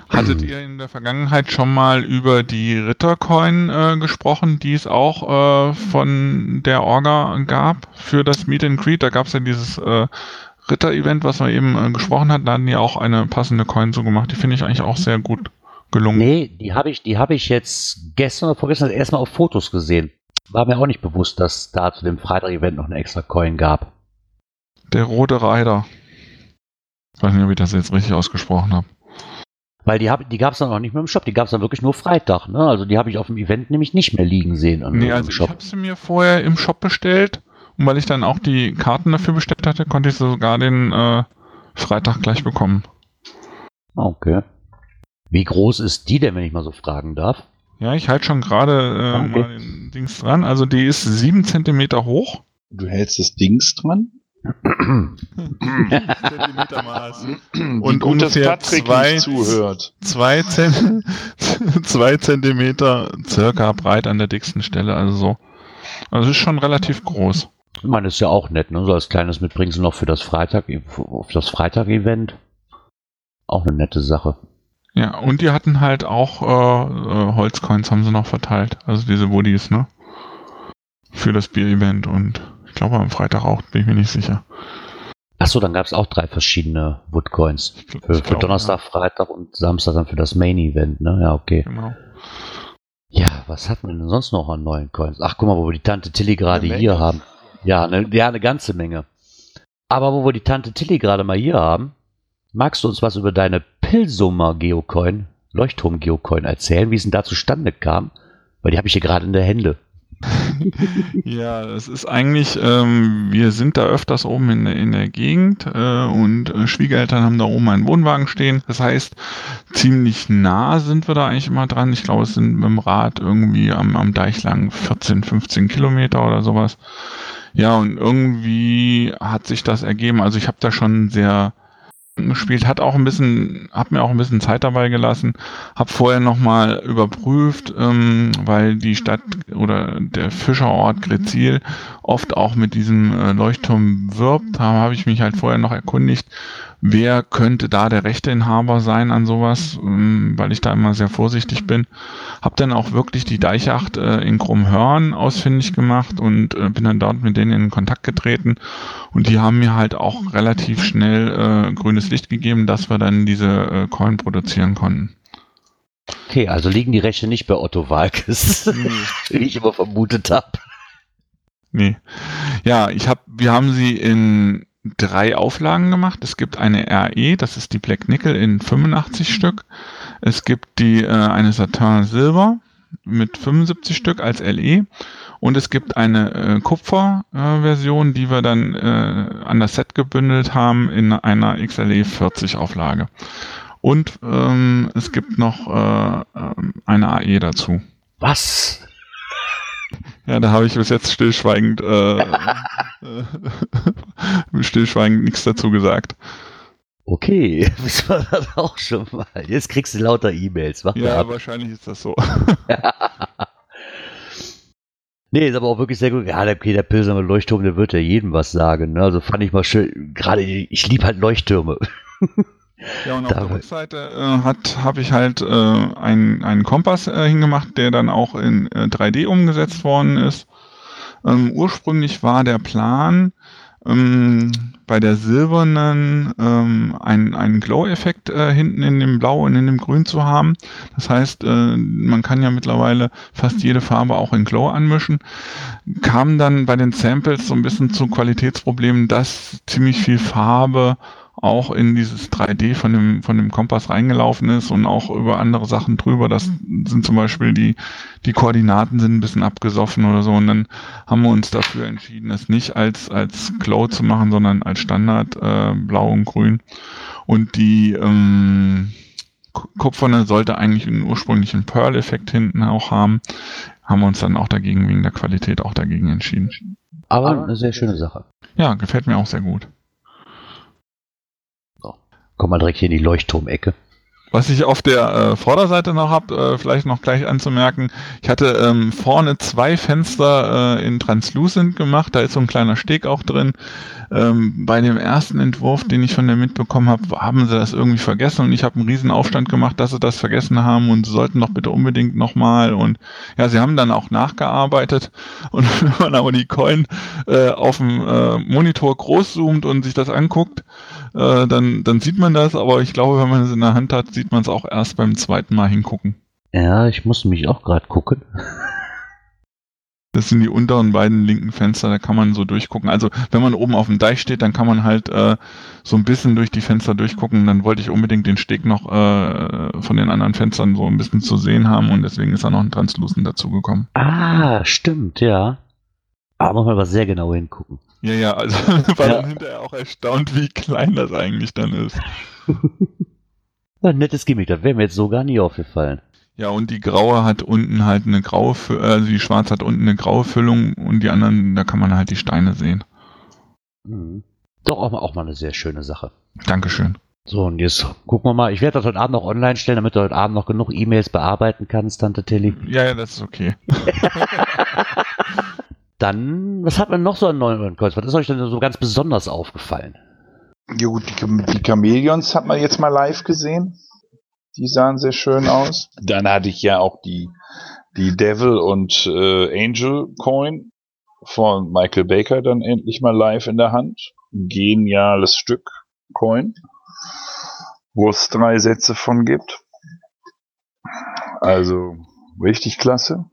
Hattet ihr in der Vergangenheit schon mal über die Rittercoin äh, gesprochen, die es auch äh, von der Orga gab für das Meet and Greet? Da gab es ja dieses äh, Ritter-Event, was wir eben äh, gesprochen hatten. Da hatten die auch eine passende Coin so gemacht. Die finde ich eigentlich auch sehr gut gelungen. Nee, die habe ich, die habe ich jetzt gestern oder vorgestern erstmal auf Fotos gesehen. War mir auch nicht bewusst, dass da zu dem Freitag-Event noch eine extra Coin gab. Der rote Reiter. Ich weiß nicht, ob ich das jetzt richtig ausgesprochen habe. Weil die, hab, die gab es dann auch nicht mehr im Shop, die gab es dann wirklich nur Freitag. Ne? Also die habe ich auf dem Event nämlich nicht mehr liegen sehen. an- Nee, im also ich habe sie mir vorher im Shop bestellt. Und weil ich dann auch die Karten dafür bestellt hatte, konnte ich sie sogar den äh, Freitag gleich bekommen. Ah, Okay. Wie groß ist die denn, wenn ich mal so fragen darf? Ja, ich halte schon gerade äh, Okay. mal den Dings dran. Also die ist sieben Zentimeter hoch. Du hältst das Dings dran? Zentimetermaß. Und gut, dass ungefähr zwei- zuhört. Zwei, Zen zwei Zentimeter circa breit an der dicksten Stelle. Also so. Also ist schon relativ groß. Ich meine, ist ja auch nett, ne? So als kleines Mitbringsel noch für das Freitag, für das Freitag-Event. Auch eine nette Sache. Ja, und die hatten halt auch äh, äh, Holzcoins haben sie noch verteilt. Also diese Woodies, ne? Für das Bier-Event und ich glaube am Freitag auch, bin ich mir nicht sicher. Achso, dann gab es auch drei verschiedene Woodcoins. Glaub- Für, glaub, Donnerstag, Freitag und Samstag dann für das Main-Event, ne? Ja, okay. Ja, genau. Ja, was hatten wir denn sonst noch an neuen Coins? Ach, guck mal, wo wir die Tante Tilly gerade hier haben. Ja, ne, ja, eine ganze Menge. Aber wo wir die Tante Tilly gerade mal hier haben, magst du uns was über deine Pilsumer Geocoin, Leuchtturm Geocoin erzählen, wie es denn da zustande kam? Weil die habe ich hier gerade in der Hände. Ja, es ist eigentlich, ähm, wir sind da öfters oben in, der- in der Gegend äh, und äh, Schwiegereltern haben da oben einen Wohnwagen stehen. Das heißt, ziemlich nah sind wir da eigentlich immer dran. Ich glaube, es sind mit dem Rad irgendwie am, am Deich lang 14, 15 Kilometer oder sowas. Ja, und irgendwie hat sich das ergeben. Also ich habe da schon sehr gespielt, hat auch ein bisschen, hab mir auch ein bisschen Zeit dabei gelassen, hab vorher nochmal überprüft, ähm, weil die Stadt oder der Fischerort Grezil oft auch mit diesem äh, Leuchtturm wirbt. Habe ich mich halt vorher noch erkundigt, wer könnte da der Rechteinhaber sein an sowas, ähm, weil ich da immer sehr vorsichtig bin. Hab dann auch wirklich die Deichacht äh, in Krummhörn ausfindig gemacht und äh, bin dann dort mit denen in Kontakt getreten und die haben mir halt auch relativ schnell grünes Licht gegeben, dass wir dann diese Coin produzieren konnten. Okay, also liegen die Rechte nicht bei Otto Walkes, wie ich immer vermutet habe. Nee. Ja, ich hab, wir haben sie in drei Auflagen gemacht. Es gibt eine RE, das ist die Black Nickel in 85 Stück. Es gibt die äh, eine Satin Silber mit 75 Stück als LE und es gibt eine äh, Kupfer-Version, die wir dann äh, an das Set gebündelt haben in einer XLE 40 Auflage. Und ähm, es gibt noch äh, ähm, eine AE dazu. Was? Ja, da habe ich bis jetzt stillschweigend, äh, äh, stillschweigend nichts dazu gesagt. Okay, wissen wir das auch schon mal. Jetzt kriegst du lauter E-Mails. Ja, wahrscheinlich ist das so. Nee, ist aber auch wirklich sehr gut. Ja, der, okay, der Pilsener Leuchtturm, der wird ja jedem was sagen. Ne? Also fand ich mal schön. Gerade, ich liebe halt Leuchttürme. Ja, und auf Da- der Rückseite äh, hat habe ich halt äh, einen, einen Kompass äh, hingemacht, der dann auch in äh, 3D umgesetzt worden ist. Ähm, ursprünglich war der Plan, ähm, bei der silbernen ähm, einen, einen Glow-Effekt äh, hinten in dem Blau und in dem Grün zu haben. Das heißt, äh, man kann ja mittlerweile fast jede Farbe auch in Glow anmischen. Kam dann bei den Samples so ein bisschen zu Qualitätsproblemen, dass ziemlich viel Farbe auch in dieses 3D von dem, von dem Kompass reingelaufen ist und auch über andere Sachen drüber. Das sind zum Beispiel die, die Koordinaten sind ein bisschen abgesoffen oder so. Und dann haben wir uns dafür entschieden, es nicht als, als Glow zu machen, sondern als Standard äh, blau und grün. Und die ähm, Ku- Kupferne sollte eigentlich einen ursprünglichen Pearl-Effekt hinten auch haben. Haben wir uns dann auch dagegen, wegen der Qualität auch dagegen entschieden. Aber eine sehr schöne Sache. Ja, gefällt mir auch sehr gut. Komm mal direkt hier in die Leuchtturmecke. Was ich auf der äh, Vorderseite noch habe, äh, vielleicht noch gleich anzumerken, ich hatte ähm, vorne zwei Fenster äh, in Translucent gemacht, da ist so ein kleiner Steg auch drin. Ähm, bei dem ersten Entwurf, den ich von der mitbekommen habe, haben sie das irgendwie vergessen und ich habe einen riesen Aufstand gemacht, dass sie das vergessen haben und sie sollten doch bitte unbedingt nochmal und ja, sie haben dann auch nachgearbeitet und wenn man aber die Coin äh, auf dem äh, Monitor groß zoomt und sich das anguckt, äh, dann, dann sieht man das, aber ich glaube, wenn man es in der Hand hat, sieht man es auch erst beim zweiten Mal hingucken. Ja, ich muss mich auch gerade gucken. Das sind die unteren beiden linken Fenster, da kann man so durchgucken. Also wenn man oben auf dem Deich steht, dann kann man halt äh, so ein bisschen durch die Fenster durchgucken. Dann wollte ich unbedingt den Steg noch äh, von den anderen Fenstern so ein bisschen zu sehen haben und deswegen ist da noch ein Translucent dazugekommen. Ah, stimmt, ja. Aber muss man aber sehr genau hingucken. Ja, ja, also war Ja. dann hinterher auch erstaunt, wie klein das eigentlich dann ist. Ein nettes Gimmick, das wäre mir jetzt so gar nie aufgefallen. Ja, und die graue hat unten halt eine graue, Fü- also die schwarze hat unten eine graue Füllung und die anderen, da kann man halt die Steine sehen. Mhm. Doch auch mal, auch mal eine sehr schöne Sache. Dankeschön. So, und jetzt gucken wir mal. Ich werde das heute Abend noch online stellen, damit du heute Abend noch genug E-Mails bearbeiten kannst, Tante Tilly. Ja, ja, das ist okay. Dann, was hat man noch so an neuen Kreuz? Was ist euch denn so ganz besonders aufgefallen? Ja gut, die, die Chamäleons hat man jetzt mal live gesehen. Die sahen sehr schön aus. Dann hatte ich ja auch die, die Devil und äh, Angel Coin von Michael Baker dann endlich mal live in der Hand. Geniales Stück Coin, wo es drei Sätze von gibt. Also richtig klasse.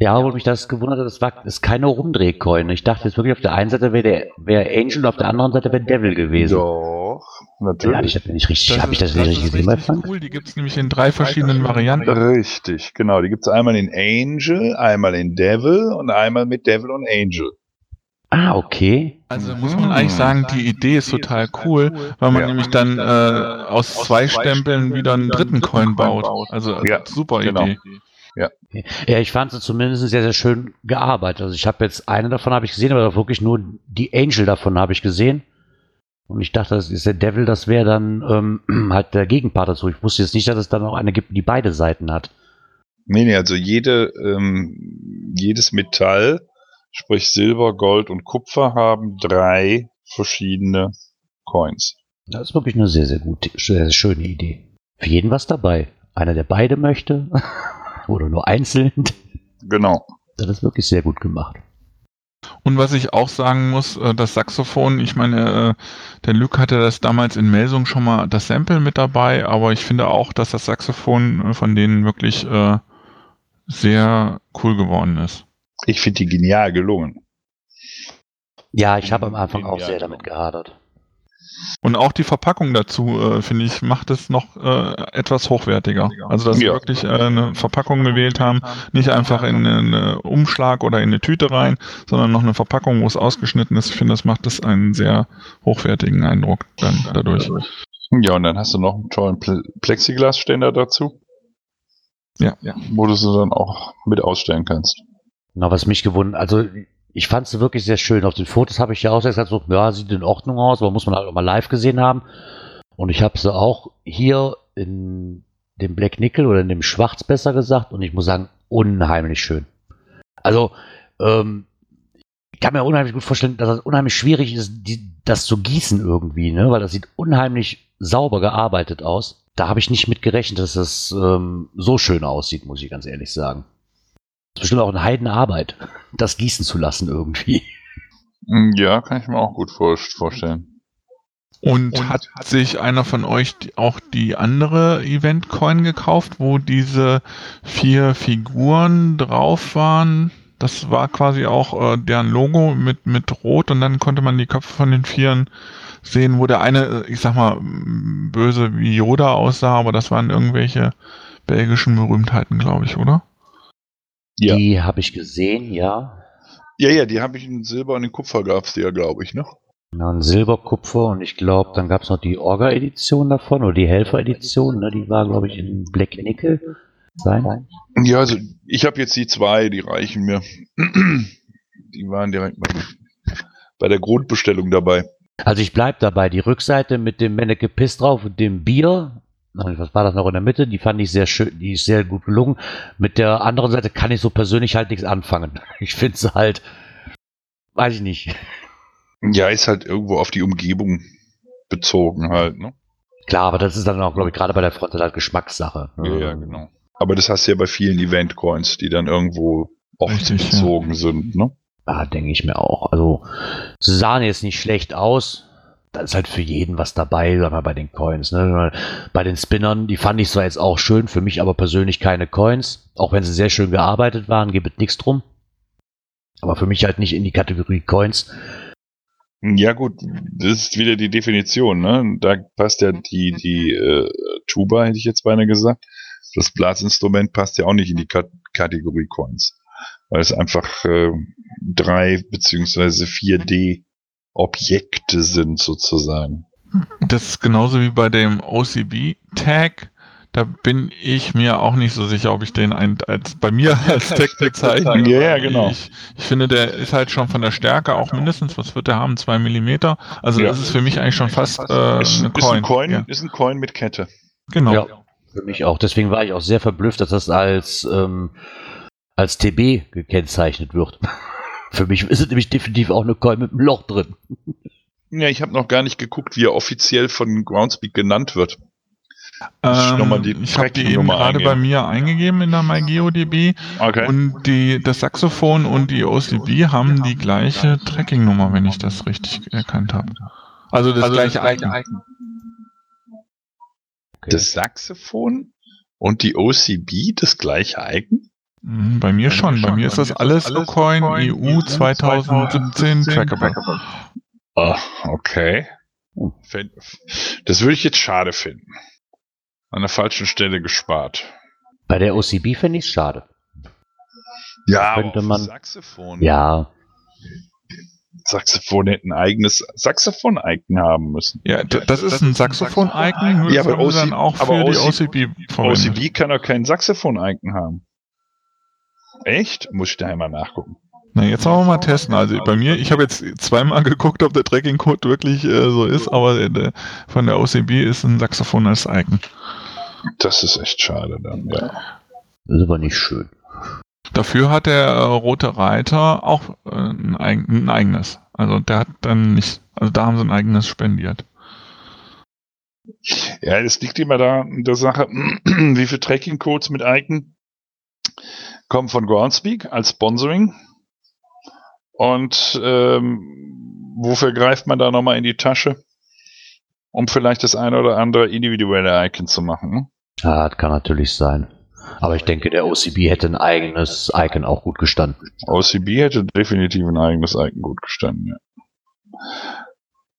Ja, wo mich das gewundert hat, das war ist keine Rumdrehcoin. Ich dachte jetzt wirklich, auf der einen Seite wäre der wäre Angel und auf der anderen Seite wäre Devil gewesen. Doch, Ja, habe ich natürlich. das nicht richtig, habe ich das nicht richtig ist gesehen bei cool. Die gibt's nämlich in drei verschiedenen Varianten. Richtig, genau. Die gibt's einmal in Angel, einmal in Devil und einmal mit Devil und Angel. Ah, okay. Also muss man eigentlich sagen, die Idee ist total cool, weil man Ja. nämlich dann äh, aus zwei Stempeln wieder einen dritten Coin baut. Also Ja, super genau. Idee. Ja, ich fand sie zumindest sehr, sehr schön gearbeitet. Also ich habe jetzt eine davon habe ich gesehen, aber wirklich nur die Angel davon habe ich gesehen. Und ich dachte, das ist der Devil, das wäre dann ähm, halt der Gegenpart dazu. Ich wusste jetzt nicht, dass es dann noch eine gibt, die beide Seiten hat. Nee, nee, also jede, ähm, jedes Metall sprich Silber, Gold und Kupfer, haben drei verschiedene Coins. Das ist wirklich eine sehr, sehr gute, sehr, sehr schöne Idee. Für jeden was dabei. Einer, der beide möchte. Oder nur einzeln. Genau. Das ist wirklich sehr gut gemacht. Und was ich auch sagen muss, äh, das Saxophon, ich meine, äh, der Luke hatte das damals in Melsung schon mal das Sample mit dabei, aber ich finde auch, dass das Saxophon äh, von denen wirklich sehr cool geworden ist. Ich finde die genial gelungen. Ja, ich habe am Anfang auch sehr damit gehadert. Und auch die Verpackung dazu, äh, finde ich, macht es noch äh, etwas hochwertiger. Also, dass sie Ja. wirklich äh, eine Verpackung gewählt haben, nicht einfach in einen Umschlag oder in eine Tüte rein, sondern noch eine Verpackung, wo es ausgeschnitten ist. Ich finde, das macht es einen sehr hochwertigen Eindruck dann dadurch. Ja, und dann hast du noch einen tollen Ple Plexiglasständer dazu, Ja, ja. wo du sie dann auch mit ausstellen kannst. Na, was mich gewundert, also ich fand sie wirklich sehr schön. Auf den Fotos habe ich ja auch gesagt, so, ja, sieht in Ordnung aus, aber muss man halt auch mal live gesehen haben. Und ich habe sie auch hier in dem Black Nickel oder in dem Schwarz besser gesagt und ich muss sagen, unheimlich schön. Also, ähm, ich kann mir unheimlich gut vorstellen, dass es unheimlich schwierig ist, die, das zu gießen irgendwie, ne? weil das sieht unheimlich sauber gearbeitet aus. Da habe ich nicht mit gerechnet, dass das ähm, so schön aussieht, muss ich ganz ehrlich sagen. Das ist bestimmt auch eine Heidenarbeit, das gießen zu lassen irgendwie. Hm, Ja, kann ich mir auch gut vor vorstellen. Und, hat sich einer von euch die, auch die andere Event-Coin gekauft, wo diese vier Figuren drauf waren? Das war quasi auch äh, deren Logo mit, mit Rot und dann konnte man die Köpfe von den Vieren sehen, wo der eine, äh, ich sag mal, böse wie Yoda aussah, aber das waren irgendwelche belgischen Berühmtheiten, glaube ich, oder? Ja. Die habe ich gesehen, ja. Ja, ja, die habe ich in Silber und in Kupfer gab's die ja, glaube ich, ne? Ja, ein Silberkupfer und ich glaube, dann gab es noch die Orga-Edition davon oder die Helfer-Edition, ne? die war, glaube ich, in Black Nickel. Sein. Ja, also ich habe jetzt die zwei, die reichen mir. Die waren direkt bei, der Grundbestellung dabei. Also ich bleib dabei, die Rückseite mit dem Menneke Piss drauf und dem Bier, was war das noch in der Mitte, die fand ich sehr schön, die ist sehr gut gelungen. Mit der anderen Seite kann ich so persönlich halt nichts anfangen. Ich finde sie halt, weiß ich nicht. Ja, ist halt irgendwo auf die Umgebung bezogen halt, ne? Klar, aber das ist dann auch, glaube ich, gerade bei der Front halt Geschmackssache. Ja, ja, genau. Aber das hast du ja bei vielen Event-Coins, die dann irgendwo oft Richtig, ja. bezogen sind, ne? Ja, denke ich mir auch. Also, sie sahen jetzt nicht schlecht aus. Da ist halt für jeden was dabei, sagen wir bei den Coins. Ne? Bei den Spinnern, die fand ich zwar jetzt auch schön, für mich aber persönlich keine Coins. Auch wenn sie sehr schön gearbeitet waren, gibt es nichts drum. Aber für mich halt nicht in die Kategorie Coins. Ja gut, das ist wieder die Definition, ne? Da passt ja die, die äh, Tuba, hätte ich jetzt beinahe gesagt. Das Blasinstrument passt ja auch nicht in die Kat Kategorie Coins. Weil es einfach äh, drei beziehungsweise 4D Objekte sind sozusagen. Das ist genauso wie bei dem OCB-Tag. Da bin ich mir auch nicht so sicher, ob ich den ein, als, bei mir als Tag bezeichne. Ja, ja, genau. Ich, ich finde, der ist halt schon von der Stärke auch mindestens, was wird der haben? Zwei Millimeter. Also Ja. das ist für mich eigentlich schon fast äh, ist, eine ist ein Coin, Ja, ist ein Coin mit Kette. genau. Ja, für mich auch. Deswegen war ich auch sehr verblüfft, dass das als, ähm, als TB gekennzeichnet wird. für mich ist es nämlich definitiv auch eine Coin mit einem Loch drin. Ja, ich habe noch gar nicht geguckt, wie er offiziell von Groundspeak genannt wird. Ähm, die ich habe die eben gerade bei mir eingegeben in der MyGeoDB Okay. und die, das Saxophon und die OCB haben die gleiche Tracking-Nummer, wenn ich das richtig erkannt habe. Also das gleiche Icon. das Saxophon und die OCB das gleiche Icon? Mhm, Bei mir schon. Bei mir ist das alles Locoin EU 2017 Trackable. Ah, okay. Das würde ich jetzt schade finden. An der falschen Stelle gespart. Bei der OCB finde ich es schade. Ja, Könnte aber man- Saxophon. Ja, Saxophon hätten ein eigenes Saxophon-Icon haben müssen. Ja, das ist ein Saxophon-Icon, Ja, aber dann die. OCB kann doch kein Saxophon-Icon haben. Echt? Muss ich da einmal nachgucken. Na, jetzt wollen wir mal testen. Also bei mir, ich habe jetzt zweimal geguckt, ob der Tracking-Code wirklich äh, so ist, aber äh, von der OCB ist ein Saxophon als Icon. Das ist echt schade dann, ja. das ist aber nicht schön. Dafür hat der äh, Rote Reiter auch äh, ein, ein eigenes. Also der hat dann nicht, also da haben sie ein eigenes spendiert. Ja, es liegt immer da in der Sache, wie viele Tracking-Codes mit Icon kommen von Groundspeak als Sponsoring. Und ähm, wofür greift man da nochmal in die Tasche? Um vielleicht das eine oder andere individuelle Icon zu machen. Ne? Ja, das kann natürlich sein. Aber ich denke, der OCB hätte ein eigenes Icon auch gut gestanden. OCB hätte definitiv ein eigenes Icon gut gestanden, ja.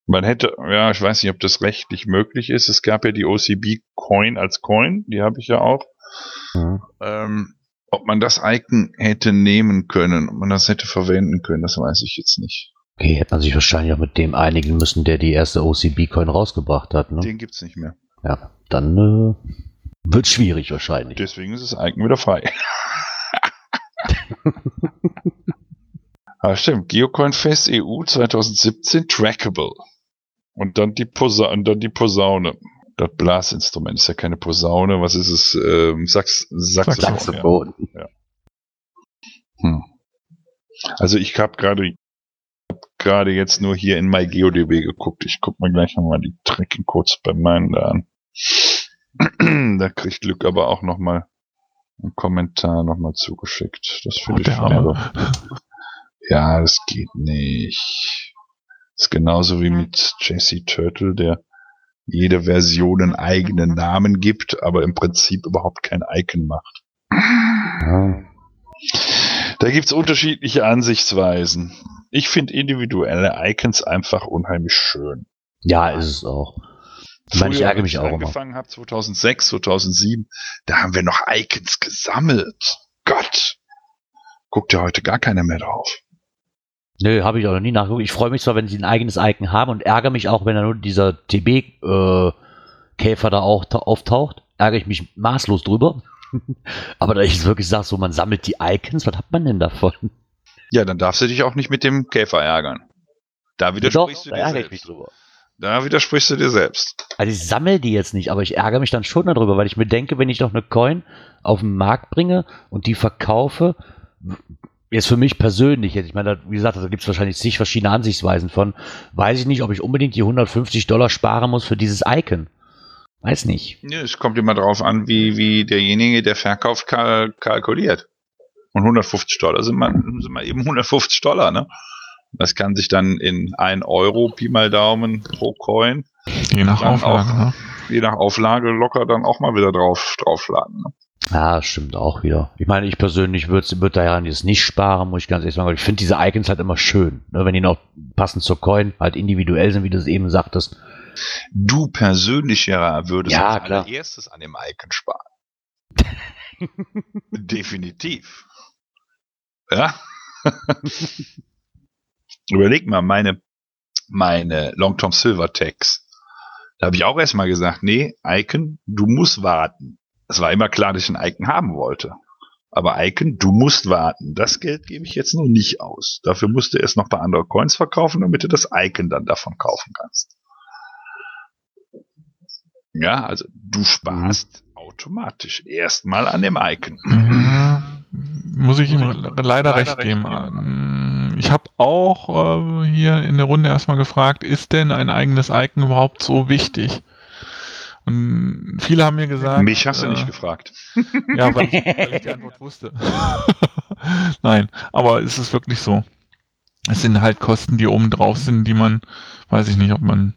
Man hätte, ja, ich weiß nicht, ob das rechtlich möglich ist. Es gab ja die OCB Coin als Coin, die habe ich ja auch. Mhm. Ähm, ob man das Icon hätte nehmen können, ob man das hätte verwenden können, das weiß ich jetzt nicht. Okay, hätte man sich wahrscheinlich auch mit dem einigen müssen, der die erste OCB-Coin rausgebracht hat. Ne? Den gibt's nicht mehr. Ja, dann äh, wird schwierig wahrscheinlich. Deswegen ist das Icon wieder frei. ah, stimmt. Geocoin Fest EU 2017 Trackable. Und dann die, Posa und dann die Posaune. Das Blasinstrument ist ja keine Posaune. Was ist es? Ähm, Sax Saxophon. Saxophon. Ja. Hm. Also ich habe gerade hab gerade jetzt nur hier in MyGeoDB geguckt. Ich guck mir gleich nochmal die Tracking Codes bei meinen da an. da kriegt Glück aber auch nochmal einen Kommentar nochmal zugeschickt. Das finde Oh, ich schon Ja, das geht nicht. Das ist genauso wie mit Jesse Turtle, der jede Version einen eigenen Namen gibt, aber im Prinzip überhaupt kein Icon macht. Ja. Da gibt's unterschiedliche Ansichtsweisen. Ich finde individuelle Icons einfach unheimlich schön. ja, ist es auch. Ich meine, ich ärgere als mich ich auch immer. angefangen habe, 2006, 2007, da haben wir noch Icons gesammelt. Gott. Guckt ja heute gar keiner mehr drauf. Nö, habe ich auch noch nie nachgeguckt. Ich freue mich zwar, wenn sie ein eigenes Icon haben und ärgere mich auch, wenn da nur dieser TB-Käfer da auch ta- auftaucht. Ärgere ich mich maßlos drüber. Aber da ich es wirklich sage, so man sammelt die Icons, was hat man denn davon? Ja, dann darfst du dich auch nicht mit dem Käfer ärgern. Da Doch, widersprichst da du dir mich selbst. Da widersprichst du dir selbst. Also ich sammle die jetzt nicht, aber ich ärgere mich dann schon darüber, weil ich mir denke, wenn ich doch eine Coin auf den Markt bringe und die verkaufe, jetzt für mich persönlich, jetzt, ich meine, da, wie gesagt, da gibt es wahrscheinlich zig verschiedene Ansichtsweisen von, weiß ich nicht, ob ich unbedingt die 150 Dollar sparen muss für dieses Icon. Weiß nicht. Ja, es kommt immer darauf an, wie, wie derjenige, der verkauft, kal kalkuliert. Und 150 Dollar sind mal, sind mal eben 150 Dollar, ne? Das kann sich dann in 1 Euro, Pi mal Daumen pro Coin, Je nach Auflage. auch. Ne? je nach Auflage locker dann auch mal wieder drauf, draufschlagen. Ne? Ja, stimmt auch wieder. Ich meine, ich persönlich würde würd daran jetzt nicht sparen, muss ich ganz ehrlich sagen, ich finde diese Icons halt immer schön. Ne, wenn die noch passend zur Coin halt individuell sind, wie du es eben sagtest. Du persönlich ja würdest Ja, als klar. allererstes an dem Icon sparen. Definitiv. Ja. Überleg mal, meine, meine Long Tom Silver Tags. Da habe ich auch erstmal gesagt, nee, Icon, du musst warten. Es war immer klar, dass ich ein Icon haben wollte. Aber Icon, du musst warten. Das Geld gebe ich jetzt noch nicht aus. Dafür musst du erst noch ein paar andere Coins verkaufen, damit du das Icon dann davon kaufen kannst. Ja, also du sparst automatisch erstmal an dem Icon. Ja, muss ich ihm leider recht geben. Ähm, Ich habe auch äh, hier in der Runde erstmal gefragt, ist denn ein eigenes Icon überhaupt so wichtig? Und viele haben mir gesagt. Mich hast du äh, nicht gefragt. Ja, weil ich, weil ich die Antwort wusste. Nein, aber es ist wirklich so. Es sind halt Kosten, die oben drauf sind, die man, weiß ich nicht, ob man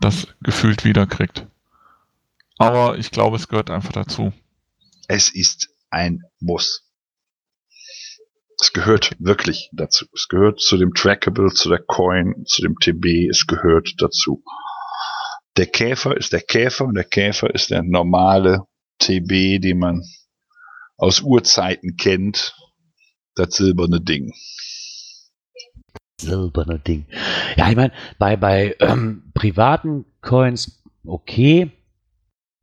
das gefühlt wiederkriegt. Aber ich glaube, es gehört einfach dazu. Es ist ein Muss. Es gehört wirklich dazu. Es gehört zu dem Trackable, zu der Coin, zu dem TB. Es gehört dazu. Der Käfer ist der Käfer und der Käfer ist der normale TB, den man aus Urzeiten kennt. Das silberne Ding. Silberne Ding. Ja, ich meine, bei, bei ähm, privaten Coins, okay.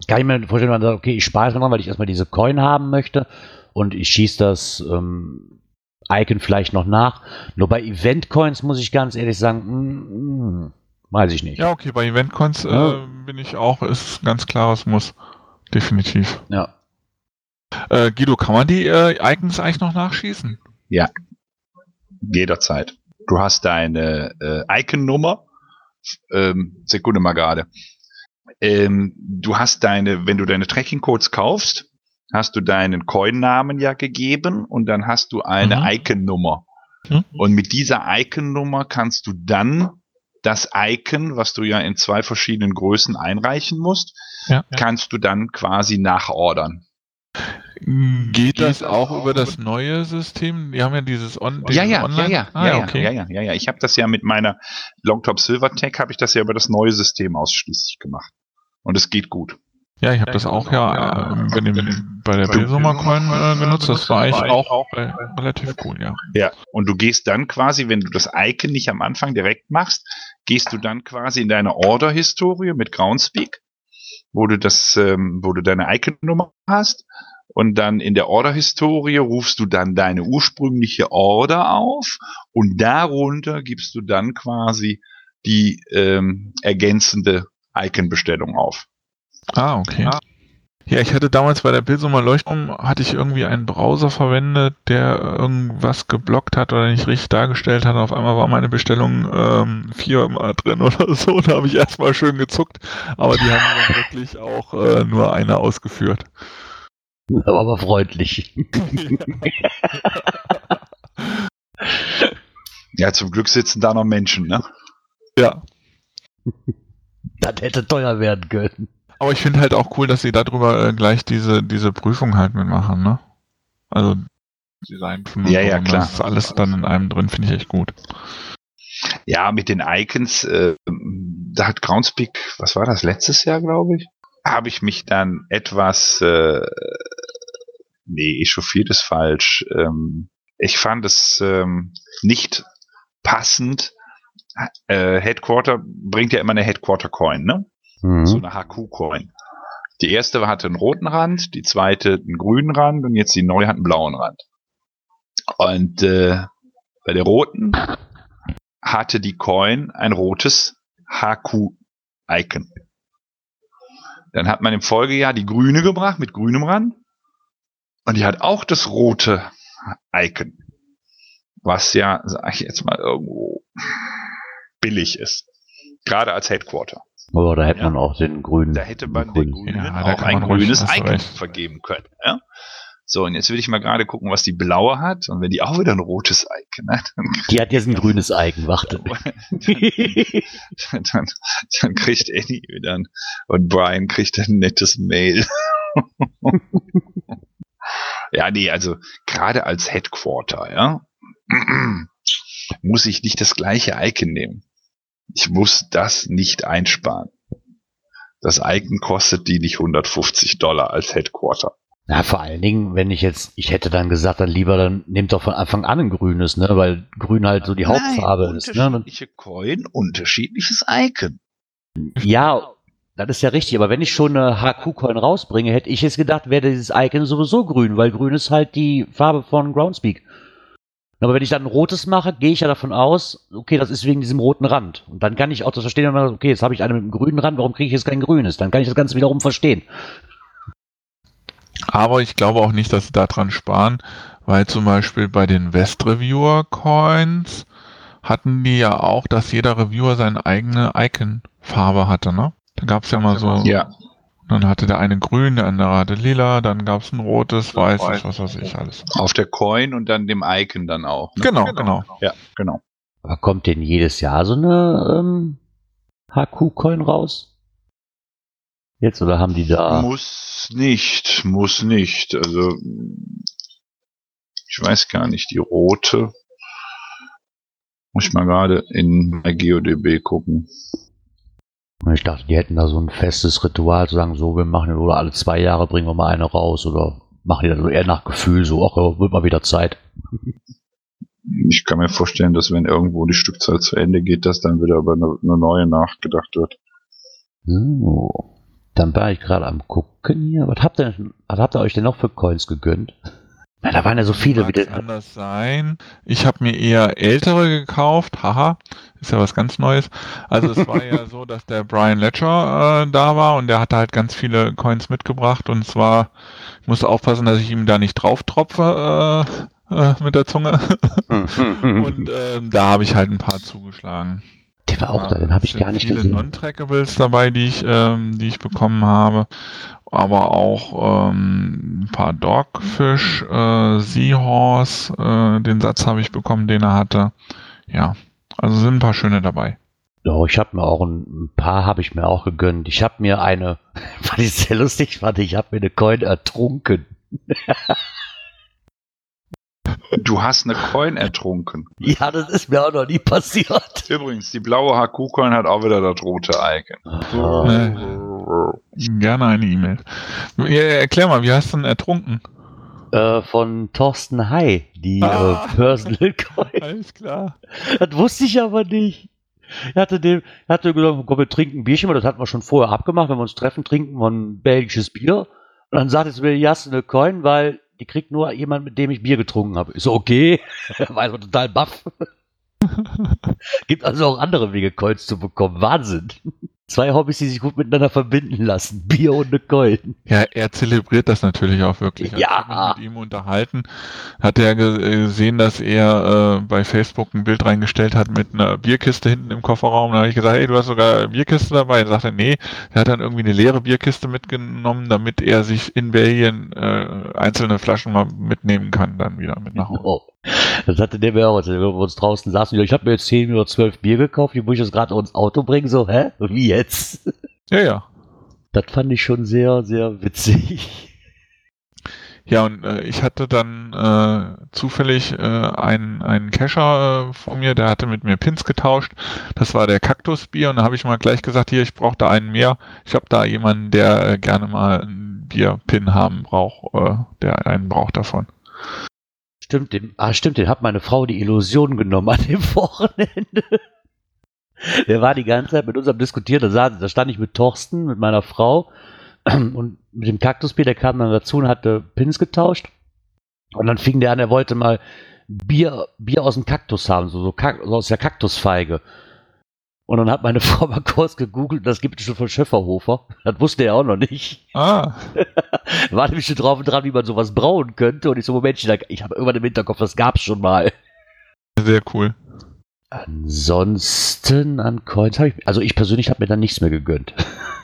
Kann ich mir vorstellen, wenn man sagt, okay, ich spare es noch, weil ich erstmal diese Coin haben möchte und ich schieße das ähm, Icon vielleicht noch nach. Nur bei Event-Coins muss ich ganz ehrlich sagen, mm, mm, weiß ich nicht. Ja, okay, bei Eventcons äh, Ja. bin ich auch, ist ganz klar, es muss. Definitiv. Ja. Äh, Guido, kann man die äh, Icons eigentlich noch nachschießen? Jederzeit. Du hast deine äh, Icon-Nummer. Ähm, Sekunde mal gerade. Ähm, du hast deine, wenn du deine Tracking-Codes kaufst, hast du deinen Coin-Namen ja gegeben und dann hast du eine Mhm. Icon-Nummer. Mhm. Und mit dieser Icon-Nummer kannst du dann das Icon, was du ja in zwei verschiedenen Größen einreichen musst, Ja. kannst du dann quasi nachordern. Geht das auch über das neue System? Die haben ja dieses On Ja, ja, ja, Online. ja, ah, ja, okay. ja, ja, ja, ja. Ich habe das ja mit meiner Longtop Silvertech habe ich das ja über das neue System ausschließlich gemacht. Und es geht gut. Ja, ich habe das auch ja äh, bei, der Bilsummer Coin äh, genutzt. Das war eigentlich auch äh, relativ cool, ja. Ja. Und du gehst dann quasi, wenn du das Icon nicht am Anfang direkt machst, gehst du dann quasi in deine Order-Historie mit Groundspeak, wo du das, ähm, wo du deine Icon-Nummer hast. Und dann in der Order-Historie rufst du dann deine ursprüngliche Order auf und darunter gibst du dann quasi die ähm, ergänzende Icon-Bestellung auf. Ah, okay. Ja, ich hatte damals bei der Bilsumer Leuchtturm, hatte ich irgendwie einen Browser verwendet, der irgendwas geblockt hat oder nicht richtig dargestellt hat. Auf einmal war meine Bestellung ähm, viermal drin oder so. Da habe ich erstmal schön gezuckt. Aber die haben dann wirklich auch äh, nur eine ausgeführt. Aber, aber freundlich. Ja, zum Glück sitzen da noch Menschen, ne? Ja. Das hätte teuer werden können. Aber ich finde halt auch cool, dass sie darüber äh, gleich diese, diese Prüfung halt mitmachen, ne? Also Design Ja, ja, klar. Das ist alles dann in einem drin, finde ich echt gut. Ja, mit den Icons, äh, da hat Groundspeak, was war das, letztes Jahr, glaube ich, habe ich mich dann etwas, äh, nee, echauffiert ist falsch. Ähm, ich fand es ähm, nicht passend. Äh, Headquarter bringt ja immer eine Headquarter-Coin, ne? Mhm. So eine HQ-Coin. Die erste hatte einen roten Rand, die zweite einen grünen Rand und jetzt die neue hat einen blauen Rand. Und äh, bei der roten hatte die Coin ein rotes HQ-Icon. Dann hat man im Folgejahr die grüne gebracht mit grünem Rand und die hat auch das rote Icon. Was ja, sag ich jetzt mal, irgendwo billig ist. Gerade als Headquarter. Aber da hätte Ja. man auch den grünen. Da hätte man grünen- den Grünen Ja, auch ein grünes Icon vergeben können. Ja? So, und jetzt will ich mal gerade gucken, was die blaue hat. Und wenn die auch wieder ein rotes Icon hat, Die hat jetzt ein grünes Icon, warte. dann, dann, dann kriegt Eddie wieder ein, und Brian kriegt ein nettes Mail. ja, nee, also gerade als Headquarter, ja, muss ich nicht das gleiche Icon nehmen. Ich muss das nicht einsparen. Das Icon kostet die nicht 150 Dollar als Headquarter. Ja, vor allen Dingen, wenn ich jetzt, ich hätte dann gesagt, dann lieber, dann nehmt doch von Anfang an ein grünes, ne, weil grün halt so die Hauptfarbe Nein, ist, ne. Unterschiedliche Coin, unterschiedliches Icon. Ja, das ist ja richtig, aber wenn ich schon eine HQ-Coin rausbringe, hätte ich jetzt gedacht, wäre dieses Icon sowieso grün, weil grün ist halt die Farbe von Groundspeak. Aber wenn ich dann ein rotes mache, gehe ich ja davon aus, okay, das ist wegen diesem roten Rand. Und dann kann ich auch das verstehen, und dann, okay, jetzt habe ich eine mit einem grünen Rand, warum kriege ich jetzt kein grünes? Dann kann ich das Ganze wiederum verstehen. Aber ich glaube auch nicht, dass sie daran sparen, weil zum Beispiel bei den West Reviewer Coins hatten die ja auch, dass jeder Reviewer seine eigene Icon-Farbe hatte, ne? Da gab es ja mal so, Ja, dann hatte der eine grün, der andere hatte lila, dann gab es ein rotes, weißes, was weiß ich alles. auf der Coin und dann dem Icon dann auch. Ne? Genau, genau. Ja, genau. Aber kommt denn jedes Jahr so eine ähm, HQ-Coin raus? Jetzt oder haben die da. Muss nicht, muss nicht. Also, ich weiß gar nicht, die rote. Muss ich mal gerade in GeoDB gucken. Ich dachte, die hätten da so ein festes Ritual, zu sagen, so, wir machen oder alle zwei Jahre bringen wir mal eine raus oder machen die das so eher nach Gefühl, so, ach, wird mal wieder Zeit. Ich kann mir vorstellen, dass wenn irgendwo die Stückzahl zu Ende geht, dass dann wieder über eine, eine neue nachgedacht wird. So. Dann war ich gerade am gucken hier. Was habt ihr, was habt ihr euch denn noch für Coins gegönnt? Na, da waren ja so viele. Mag Wie anders sein. Ich habe mir eher ältere gekauft. Haha, ist ja was ganz Neues. Also es war ja so, dass der Brian Ledger äh, da war und der hatte halt ganz viele Coins mitgebracht und zwar, ich musste aufpassen, dass ich ihm da nicht drauf tropfe äh, äh, mit der Zunge. und ähm, da habe ich halt ein paar zugeschlagen. Der war auch da, den habe ich gar nicht viele gesehen. Non-Trackables dabei, die ich, ähm, die ich bekommen habe. Aber auch ähm, ein paar Dogfish, äh, Seahorse, äh, den Satz habe ich bekommen, den er hatte. Ja, also sind ein paar schöne dabei. Oh, ich habe mir auch ein, ein paar habe ich mir auch gegönnt. Ich habe mir eine, weil ich sehr lustig fand, ich habe mir eine Coin ertrunken. Du hast eine Coin ertrunken. Ja, das ist mir auch noch nie passiert. Übrigens, die blaue HQ-Coin hat auch wieder das rote Icon. Äh, gerne eine E-Mail. Ja, erklär mal, wie hast du denn ertrunken? Äh, von Thorsten Hai, die Ah. äh, Personal Coin. Alles klar. Das wusste ich aber nicht. Er hatte dem, er hatte gesagt, komm, wir trinken ein Bierchen, weil das hatten wir schon vorher abgemacht, wenn wir uns treffen, trinken wir ein belgisches Bier. Und dann sagte sie mir, ja, hast du eine Coin, weil die kriegt nur jemand, mit dem ich Bier getrunken habe. So, okay. War also total baff. Gibt also auch andere Wege, Coins zu bekommen. Wahnsinn. Zwei Hobbys, die sich gut miteinander verbinden lassen. Bier und eine Coin. Ja, er zelebriert das natürlich auch wirklich. Als Ja. ich mich mit ihm unterhalten, hat er äh, gesehen, dass er äh, bei Facebook ein Bild reingestellt hat mit einer Bierkiste hinten im Kofferraum. Da habe ich gesagt, hey, du hast sogar eine Bierkiste dabei. Er sagte, nee, er hat dann irgendwie eine leere Bierkiste mitgenommen, damit er sich in Belgien äh, einzelne Flaschen mal mitnehmen kann, dann wieder mit nach Hause. Oh. Das hatte der mir auch, als wir uns draußen saßen. Ich habe mir jetzt 10 oder 12 Bier gekauft, die muss ich jetzt gerade ins Auto bringen. So, hä? Wie jetzt? Ja, ja. Das fand ich schon sehr, sehr witzig. Ja, und äh, ich hatte dann äh, zufällig äh, einen, einen Cacher äh, vor mir, der hatte mit mir Pins getauscht. Das war der Kaktusbier und da habe ich mal gleich gesagt, hier, ich brauche da einen mehr. Ich habe da jemanden, der äh, gerne mal einen Bierpin haben braucht, äh, der einen braucht davon. Stimmt, den, ah, stimmt, den hat meine Frau die Illusion genommen an dem Wochenende. Der war die ganze Zeit mit uns am Diskutieren. Da, saß, da stand ich mit Thorsten, mit meiner Frau und mit dem Kaktusbier, der kam dann dazu und hatte Pins getauscht. Und dann fing der an, er wollte mal Bier, Bier aus dem Kaktus haben, so, so, Kak so aus der Kaktusfeige. Und dann hat meine Frau mal kurz gegoogelt, das gibt es schon von Schöfferhofer. Das wusste er auch noch nicht. Ah, War nämlich schon drauf und dran, wie man sowas brauen könnte. Und ich so, Moment, ich habe irgendwann im Hinterkopf, das gab's schon mal. sehr cool. Ansonsten an Coins habe ich, also ich persönlich habe mir dann nichts mehr gegönnt.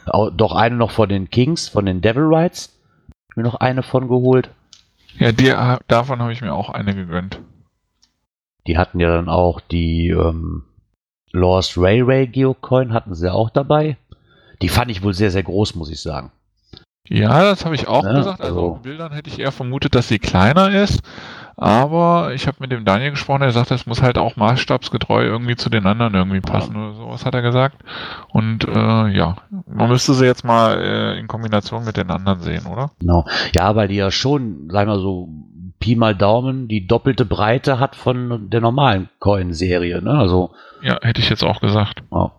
Doch eine noch von den Kings, von den Devil Rights. Hab Mir noch eine von geholt. Ja, dir, davon habe ich mir auch eine gegönnt. Die hatten ja dann auch die ähm, Lost Railway Geocoin, hatten sie ja auch dabei. Die fand ich wohl sehr, sehr groß, muss ich sagen. Ja, das habe ich auch Ja, gesagt. Also also- auf Bildern hätte ich eher vermutet, dass sie kleiner ist. Aber ich habe mit dem Daniel gesprochen, der sagt, das muss halt auch maßstabsgetreu irgendwie zu den anderen irgendwie passen oder sowas, hat er gesagt. Und äh, ja, man müsste sie jetzt mal äh, in Kombination mit den anderen sehen, oder? Genau. Ja, weil die ja schon, sagen wir so, Pi mal Daumen, die doppelte Breite hat von der normalen Coin-Serie. Ne? Also, Ja, hätte ich jetzt auch gesagt. ja.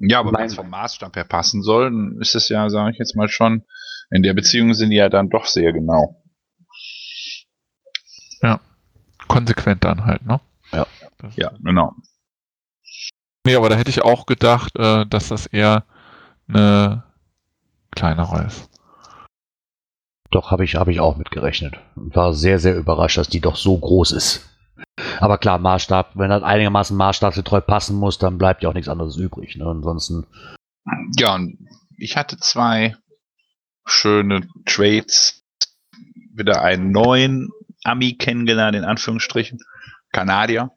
Ja, aber wenn es vom Maßstab her passen soll, dann ist es ja, sage ich jetzt mal schon, in der Beziehung sind die ja dann doch sehr genau. Konsequent dann halt, ne? Ja. Das, Ja, genau. Nee, aber da hätte ich auch gedacht, äh, dass das eher eine kleinere ist. Doch, habe ich, hab ich auch mitgerechnet. War sehr, sehr überrascht, dass die doch so groß ist. Aber klar, Maßstab, wenn das einigermaßen maßstabsgetreu passen muss, dann bleibt ja auch nichts anderes übrig. Ne? Ansonsten, Ja, und ich hatte zwei schöne Trades. Wieder einen neuen Ami kennengelernt, in Anführungsstrichen. Kanadier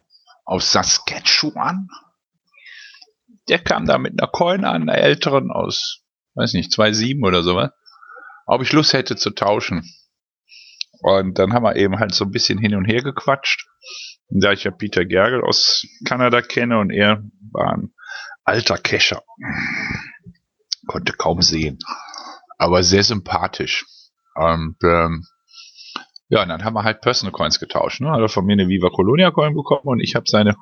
aus Saskatchewan. Der kam da mit einer Coin an, einer älteren aus, weiß nicht, 2,7 oder sowas. Ob ich Lust hätte zu tauschen. Und dann haben wir eben halt so ein bisschen hin und her gequatscht. Da ich ja Peter Gergel aus Kanada kenne und er war ein alter Kescher. Konnte kaum sehen. Aber sehr sympathisch. Und ähm, ja, und dann haben wir halt Personal Coins getauscht. Ne? Hat er von mir eine Viva Colonia Coin bekommen und ich habe seine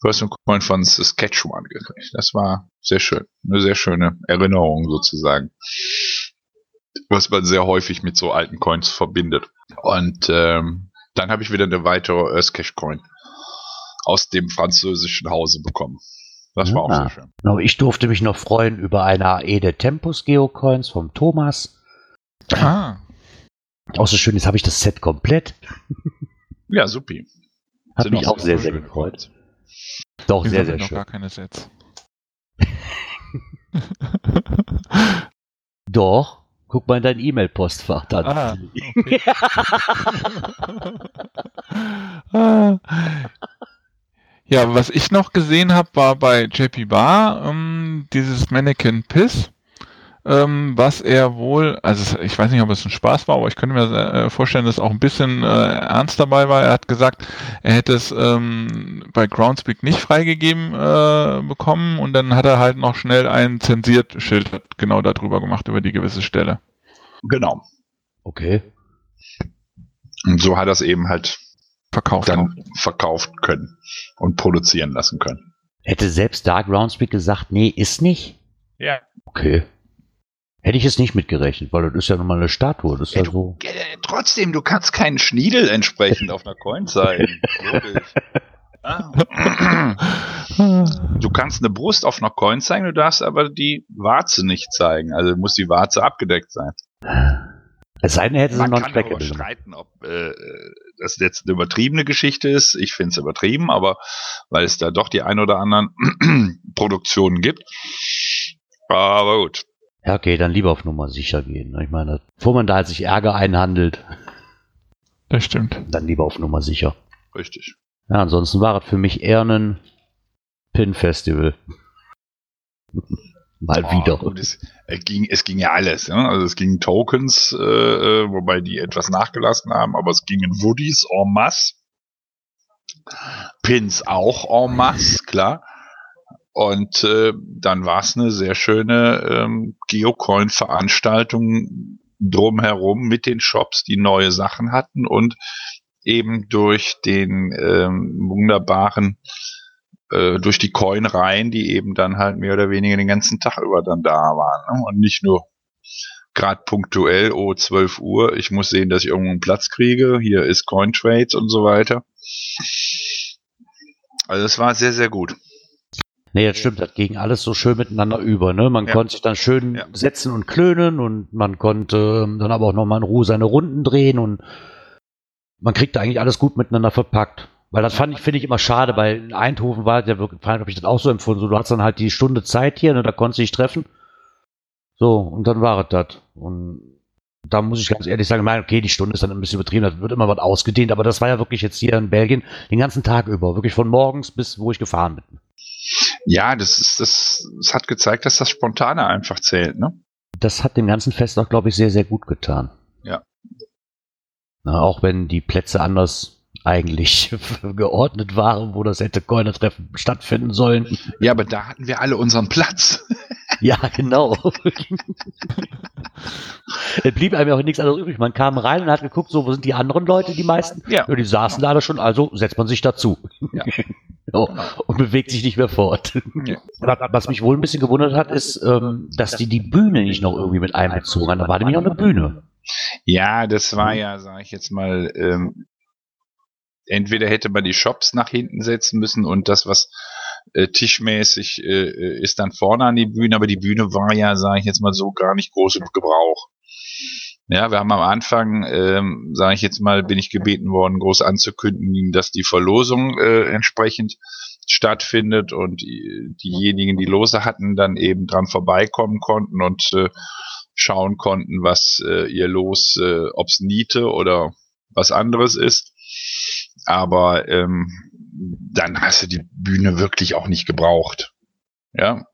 Personal Coin von Saskatchewan gekriegt. Das war sehr schön. Eine sehr schöne Erinnerung sozusagen. Was man sehr häufig mit so alten Coins verbindet. Und ähm, dann habe ich wieder eine weitere Earthcash Coin aus dem französischen Hause bekommen. Das war auch Ah. sehr schön. Ich durfte mich noch freuen über eine AE der Tempus Geocoins vom Thomas. Ah, Auch so schön, jetzt habe ich das Set komplett. Ja, supi. Hat Sind mich auch sehr, sehr gefreut. Coins. Doch, wir sehr, sehr noch schön. gar keine Sets. Doch, guck mal in dein E-Mail-Postfach dann. Ah, okay. Ja, was ich noch gesehen habe, war bei JP Bar ähm, dieses Mannequin Piss, ähm, was er wohl, also ich weiß nicht, ob es ein Spaß war, aber ich könnte mir äh, vorstellen, dass auch ein bisschen äh, ernst dabei war. Er hat gesagt, er hätte es ähm, bei Groundspeak nicht freigegeben äh, bekommen und dann hat er halt noch schnell ein zensiert Schild genau darüber gemacht, über die gewisse Stelle. Genau. Okay. Und so hat er es eben halt Verkauft. dann verkauft können und produzieren lassen können. Hätte selbst da Groundspeak gesagt, nee, ist nicht? Ja. Okay. Hätte ich es nicht mitgerechnet, weil das ist ja nun mal eine Statue. Das ist Ja, ja so. Äh, Trotzdem, du kannst keinen Schniedel entsprechend auf einer Coin. Ah. Du kannst eine Brust auf einer Coin zeigen, du darfst aber die Warze nicht zeigen. Also muss die Warze abgedeckt sein. Es sei denn, hätte sie Man noch kann darüber streiten, ob äh, das jetzt eine übertriebene Geschichte ist. Ich finde es übertrieben, aber weil es da doch die ein oder anderen Produktionen gibt. Aber gut. Ja, okay, dann lieber auf Nummer sicher gehen. ne? Ich meine, bevor man da halt sich Ärger einhandelt, Das stimmt. dann lieber auf Nummer sicher. Richtig. Ja, ansonsten war es für mich eher ein Pin-Festival. Mal Oh, wieder. Gut, es, es, ging, es ging ja alles. Ja? Also es ging Tokens, äh, äh, wobei die etwas nachgelassen haben, aber es gingen Woodies en masse. Pins auch en masse, klar. Und äh, dann war es eine sehr schöne ähm, Geocoin-Veranstaltung drumherum mit den Shops, die neue Sachen hatten und eben durch den ähm, wunderbaren äh, durch die Coin-Reihen, die eben dann halt mehr oder weniger den ganzen Tag über dann da waren. Ne? Und nicht nur gerade punktuell, oh, 12 Uhr, ich muss sehen, dass ich irgendwo einen Platz kriege, hier ist Cointrades und so weiter. Also es war sehr, sehr gut. Nee, das stimmt, das ging alles so schön miteinander über. Ne? Man Ja. konnte sich dann schön Ja. setzen und klönen und man konnte ähm, dann aber auch nochmal in Ruhe seine Runden drehen und man kriegte eigentlich alles gut miteinander verpackt. Weil das fand ich, finde ich immer schade. Bei in Eindhoven war der wirklich, habe ich das auch so empfunden. So, du hast dann halt die Stunde Zeit hier, ne, da konntest du dich treffen. So, und dann war es das. Und da muss ich ganz ehrlich sagen, nein, okay, die Stunde ist dann ein bisschen übertrieben, da wird immer was ausgedehnt, aber das war ja wirklich jetzt hier in Belgien den ganzen Tag über, wirklich von morgens bis wo ich gefahren bin. Ja, das ist, das, das hat gezeigt, dass das Spontane einfach zählt, ne? Das hat dem ganzen Fest auch, glaube ich, sehr, sehr gut getan. Ja. Na, auch wenn die Plätze anders eigentlich geordnet waren, wo das hätte Coiner-Treffen stattfinden sollen. Ja, aber da hatten wir alle unseren Platz. Ja, genau. es blieb einem ja auch nichts anderes übrig. Man kam rein und hat geguckt, so, wo sind die anderen Leute, die meisten? Ja. die saßen da alle schon, also setzt man sich dazu. Ja. so, und bewegt sich nicht mehr fort. Ja. Was, mich wohl ein bisschen gewundert hat, ist, ähm, dass die die Bühne nicht noch irgendwie mit einbezogen haben. Da war nämlich auch eine Bühne. Ja, das war ja, sage ich jetzt mal, ähm, entweder hätte man die Shops nach hinten setzen müssen und das, was äh, tischmäßig äh, ist, dann vorne an die Bühne, aber die Bühne war ja, sage ich jetzt mal so, gar nicht groß im Gebrauch. Ja, wir haben am Anfang, ähm, sage ich jetzt mal, bin ich gebeten worden, groß anzukündigen, dass die Verlosung äh, entsprechend stattfindet und die, diejenigen, die Lose hatten, dann eben dran vorbeikommen konnten und äh, schauen konnten, was äh, ihr Los, äh, ob's Niete oder was anderes ist. Aber ähm, dann hast du die Bühne wirklich auch nicht gebraucht. Ja,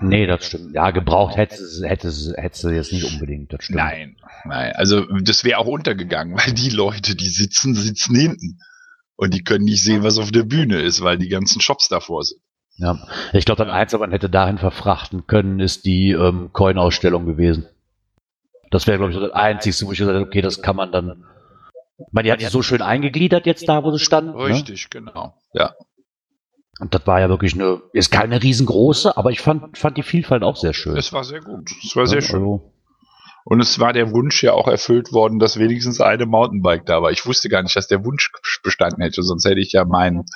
Nee, das stimmt. Ja, gebraucht hätte sie, hätte sie, hätte sie jetzt nicht unbedingt. Das stimmt. nein, nein. Also das wäre auch untergegangen, weil die Leute, die sitzen, sitzen hinten. Und die können nicht sehen, was auf der Bühne ist, weil die ganzen Shops davor sind. Ja. Ich glaube, das Einzige, was man hätte dahin verfrachten können, ist die ähm, Coin-Ausstellung gewesen. Das wäre, glaube ich, so das Einzige, wo ich gesagt hätte, okay, das kann man dann. Meine, die hat sich so schön eingegliedert jetzt da, wo sie stand. Ne? Richtig, genau. Ja. Und das war ja wirklich eine, ist keine riesengroße, aber ich fand, fand die Vielfalt auch sehr schön. Es war sehr gut. Es war sehr schön. Also, Und es war der Wunsch ja auch erfüllt worden, dass wenigstens eine Mountainbike da war. Ich wusste gar nicht, dass der Wunsch bestanden hätte, sonst hätte ich ja meinen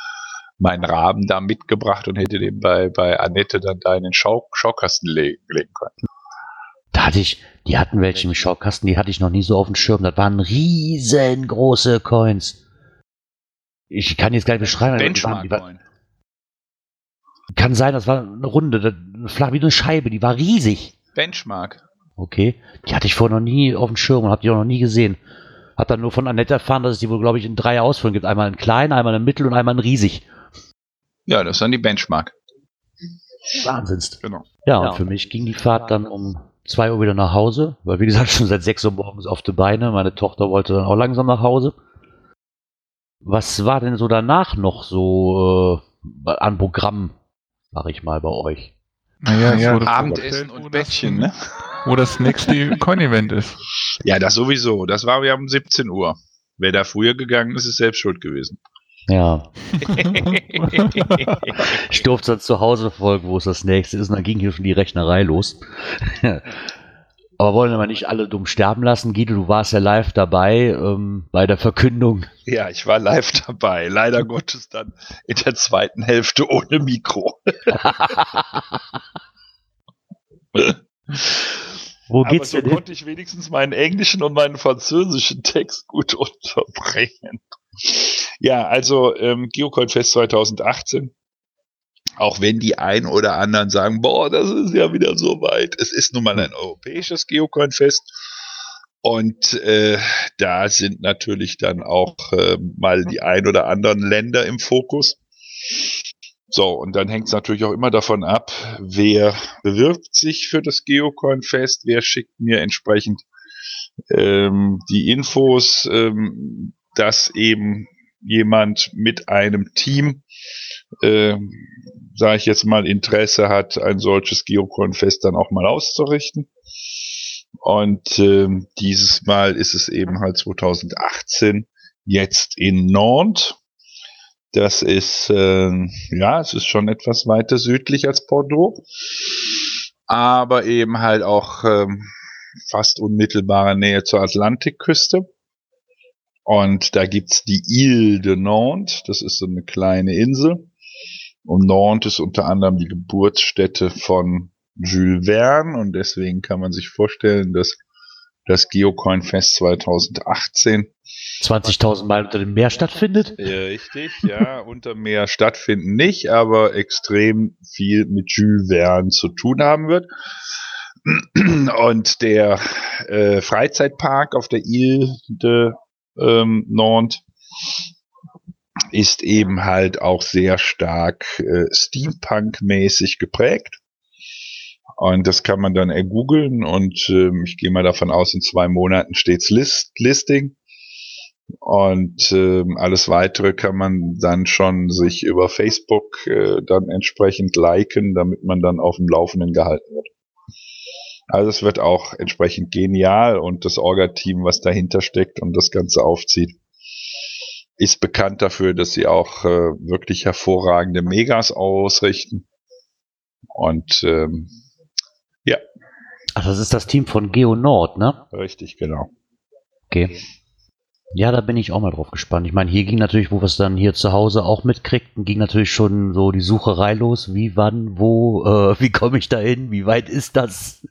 meinen Raben da mitgebracht und hätte den bei, bei Annette dann da in den Schau Schaukasten legen, legen können. Da hatte ich, die hatten welche im Schaukasten, die hatte ich noch nie so auf dem Schirm. Das waren riesengroße Coins. Ich kann jetzt gar nicht beschreiben. Benchmark-Coin. Kann sein, das war eine Runde, flach wie eine Scheibe, die war riesig. Benchmark. Okay. Die hatte ich vorher noch nie auf dem Schirm und habe die auch noch nie gesehen. Hab dann nur von Annette erfahren, dass es die wohl, glaube ich, in drei Ausführungen gibt. Einmal in klein, einmal in mittel und einmal in riesig. Ja, das ist dann die Benchmark. Wahnsinnst. Genau. Ja, und für mich ging die Fahrt dann um zwei Uhr wieder nach Hause, weil wie gesagt, schon seit sechs Uhr morgens auf die Beine. Meine Tochter wollte dann auch langsam nach Hause. Was war denn so danach noch so äh, an Programm, sag ich mal, bei euch? Naja, Ja, wurde Abendessen und das- Bettchen, ne? Wo das nächste Coin-Event ist. Ja, das sowieso. Das war ja um 17 Uhr. Wer da früher gegangen ist, ist selbst schuld gewesen. Ja, ich durfte dann zu Hause folgen, wo es das nächste ist, und dann ging hier schon die Rechnerei los. Aber wollen wir nicht alle dumm sterben lassen. Guido, du warst ja live dabei ähm, bei der Verkündung. ja, ich war live dabei. Leider Gottes dann in der zweiten Hälfte ohne Mikro. Wo Aber geht's so denn konnte ich wenigstens meinen englischen und meinen französischen Text gut unterbringen. Ja, also ähm, Geocoin Fest 2018. Auch wenn die ein oder anderen sagen, boah, das ist ja wieder so weit. Es ist nun mal ein europäisches Geocoin Fest. Und äh, da sind natürlich dann auch äh, mal die ein oder anderen Länder im Fokus. So, und dann hängt es natürlich auch immer davon ab, wer bewirbt sich für das Geocoin Fest, wer schickt mir entsprechend ähm, die Infos, ähm, dass eben jemand mit einem Team, ähm, sage ich jetzt mal, Interesse hat, ein solches Geocoin Fest dann auch mal auszurichten. Und ähm, dieses Mal ist es eben halt 2018 jetzt in Nantes. Das ist, ähm, ja, es ist schon etwas weiter südlich als Bordeaux, aber eben halt auch ähm, fast unmittelbare Nähe zur Atlantikküste. Und da gibt's die Ile de Nantes, das ist so eine kleine Insel. Und Nantes ist unter anderem die Geburtsstätte von Jules Verne und deswegen kann man sich vorstellen, dass das Geocoin Fest 2018 20.000 Meilen unter dem Meer stattfindet? richtig, ja, unter Meer stattfinden nicht, aber extrem viel mit Jules Verne zu tun haben wird. Und der äh, Freizeitpark auf der Ile de ähm, Nantes ist eben halt auch sehr stark äh, Steampunk-mäßig geprägt. Und das kann man dann ergoogeln und ähm, ich gehe mal davon aus, in zwei Monaten steht's List Listing. Und ähm, alles weitere kann man dann schon sich über Facebook äh, dann entsprechend liken, damit man dann auf dem Laufenden gehalten wird. Also es wird auch entsprechend genial und das Orga-Team, was dahinter steckt und das Ganze aufzieht, ist bekannt dafür, dass sie auch äh, wirklich hervorragende Megas ausrichten. Und ähm, Ach, das ist das Team von Geo Nord, ne? richtig, genau. Okay. Ja, da bin ich auch mal drauf gespannt. Ich meine, hier ging natürlich, wo wir es dann hier zu Hause auch mitkriegten, ging natürlich schon so die Sucherei los. Wie, wann, wo, äh, wie komme ich da hin? Wie weit ist das?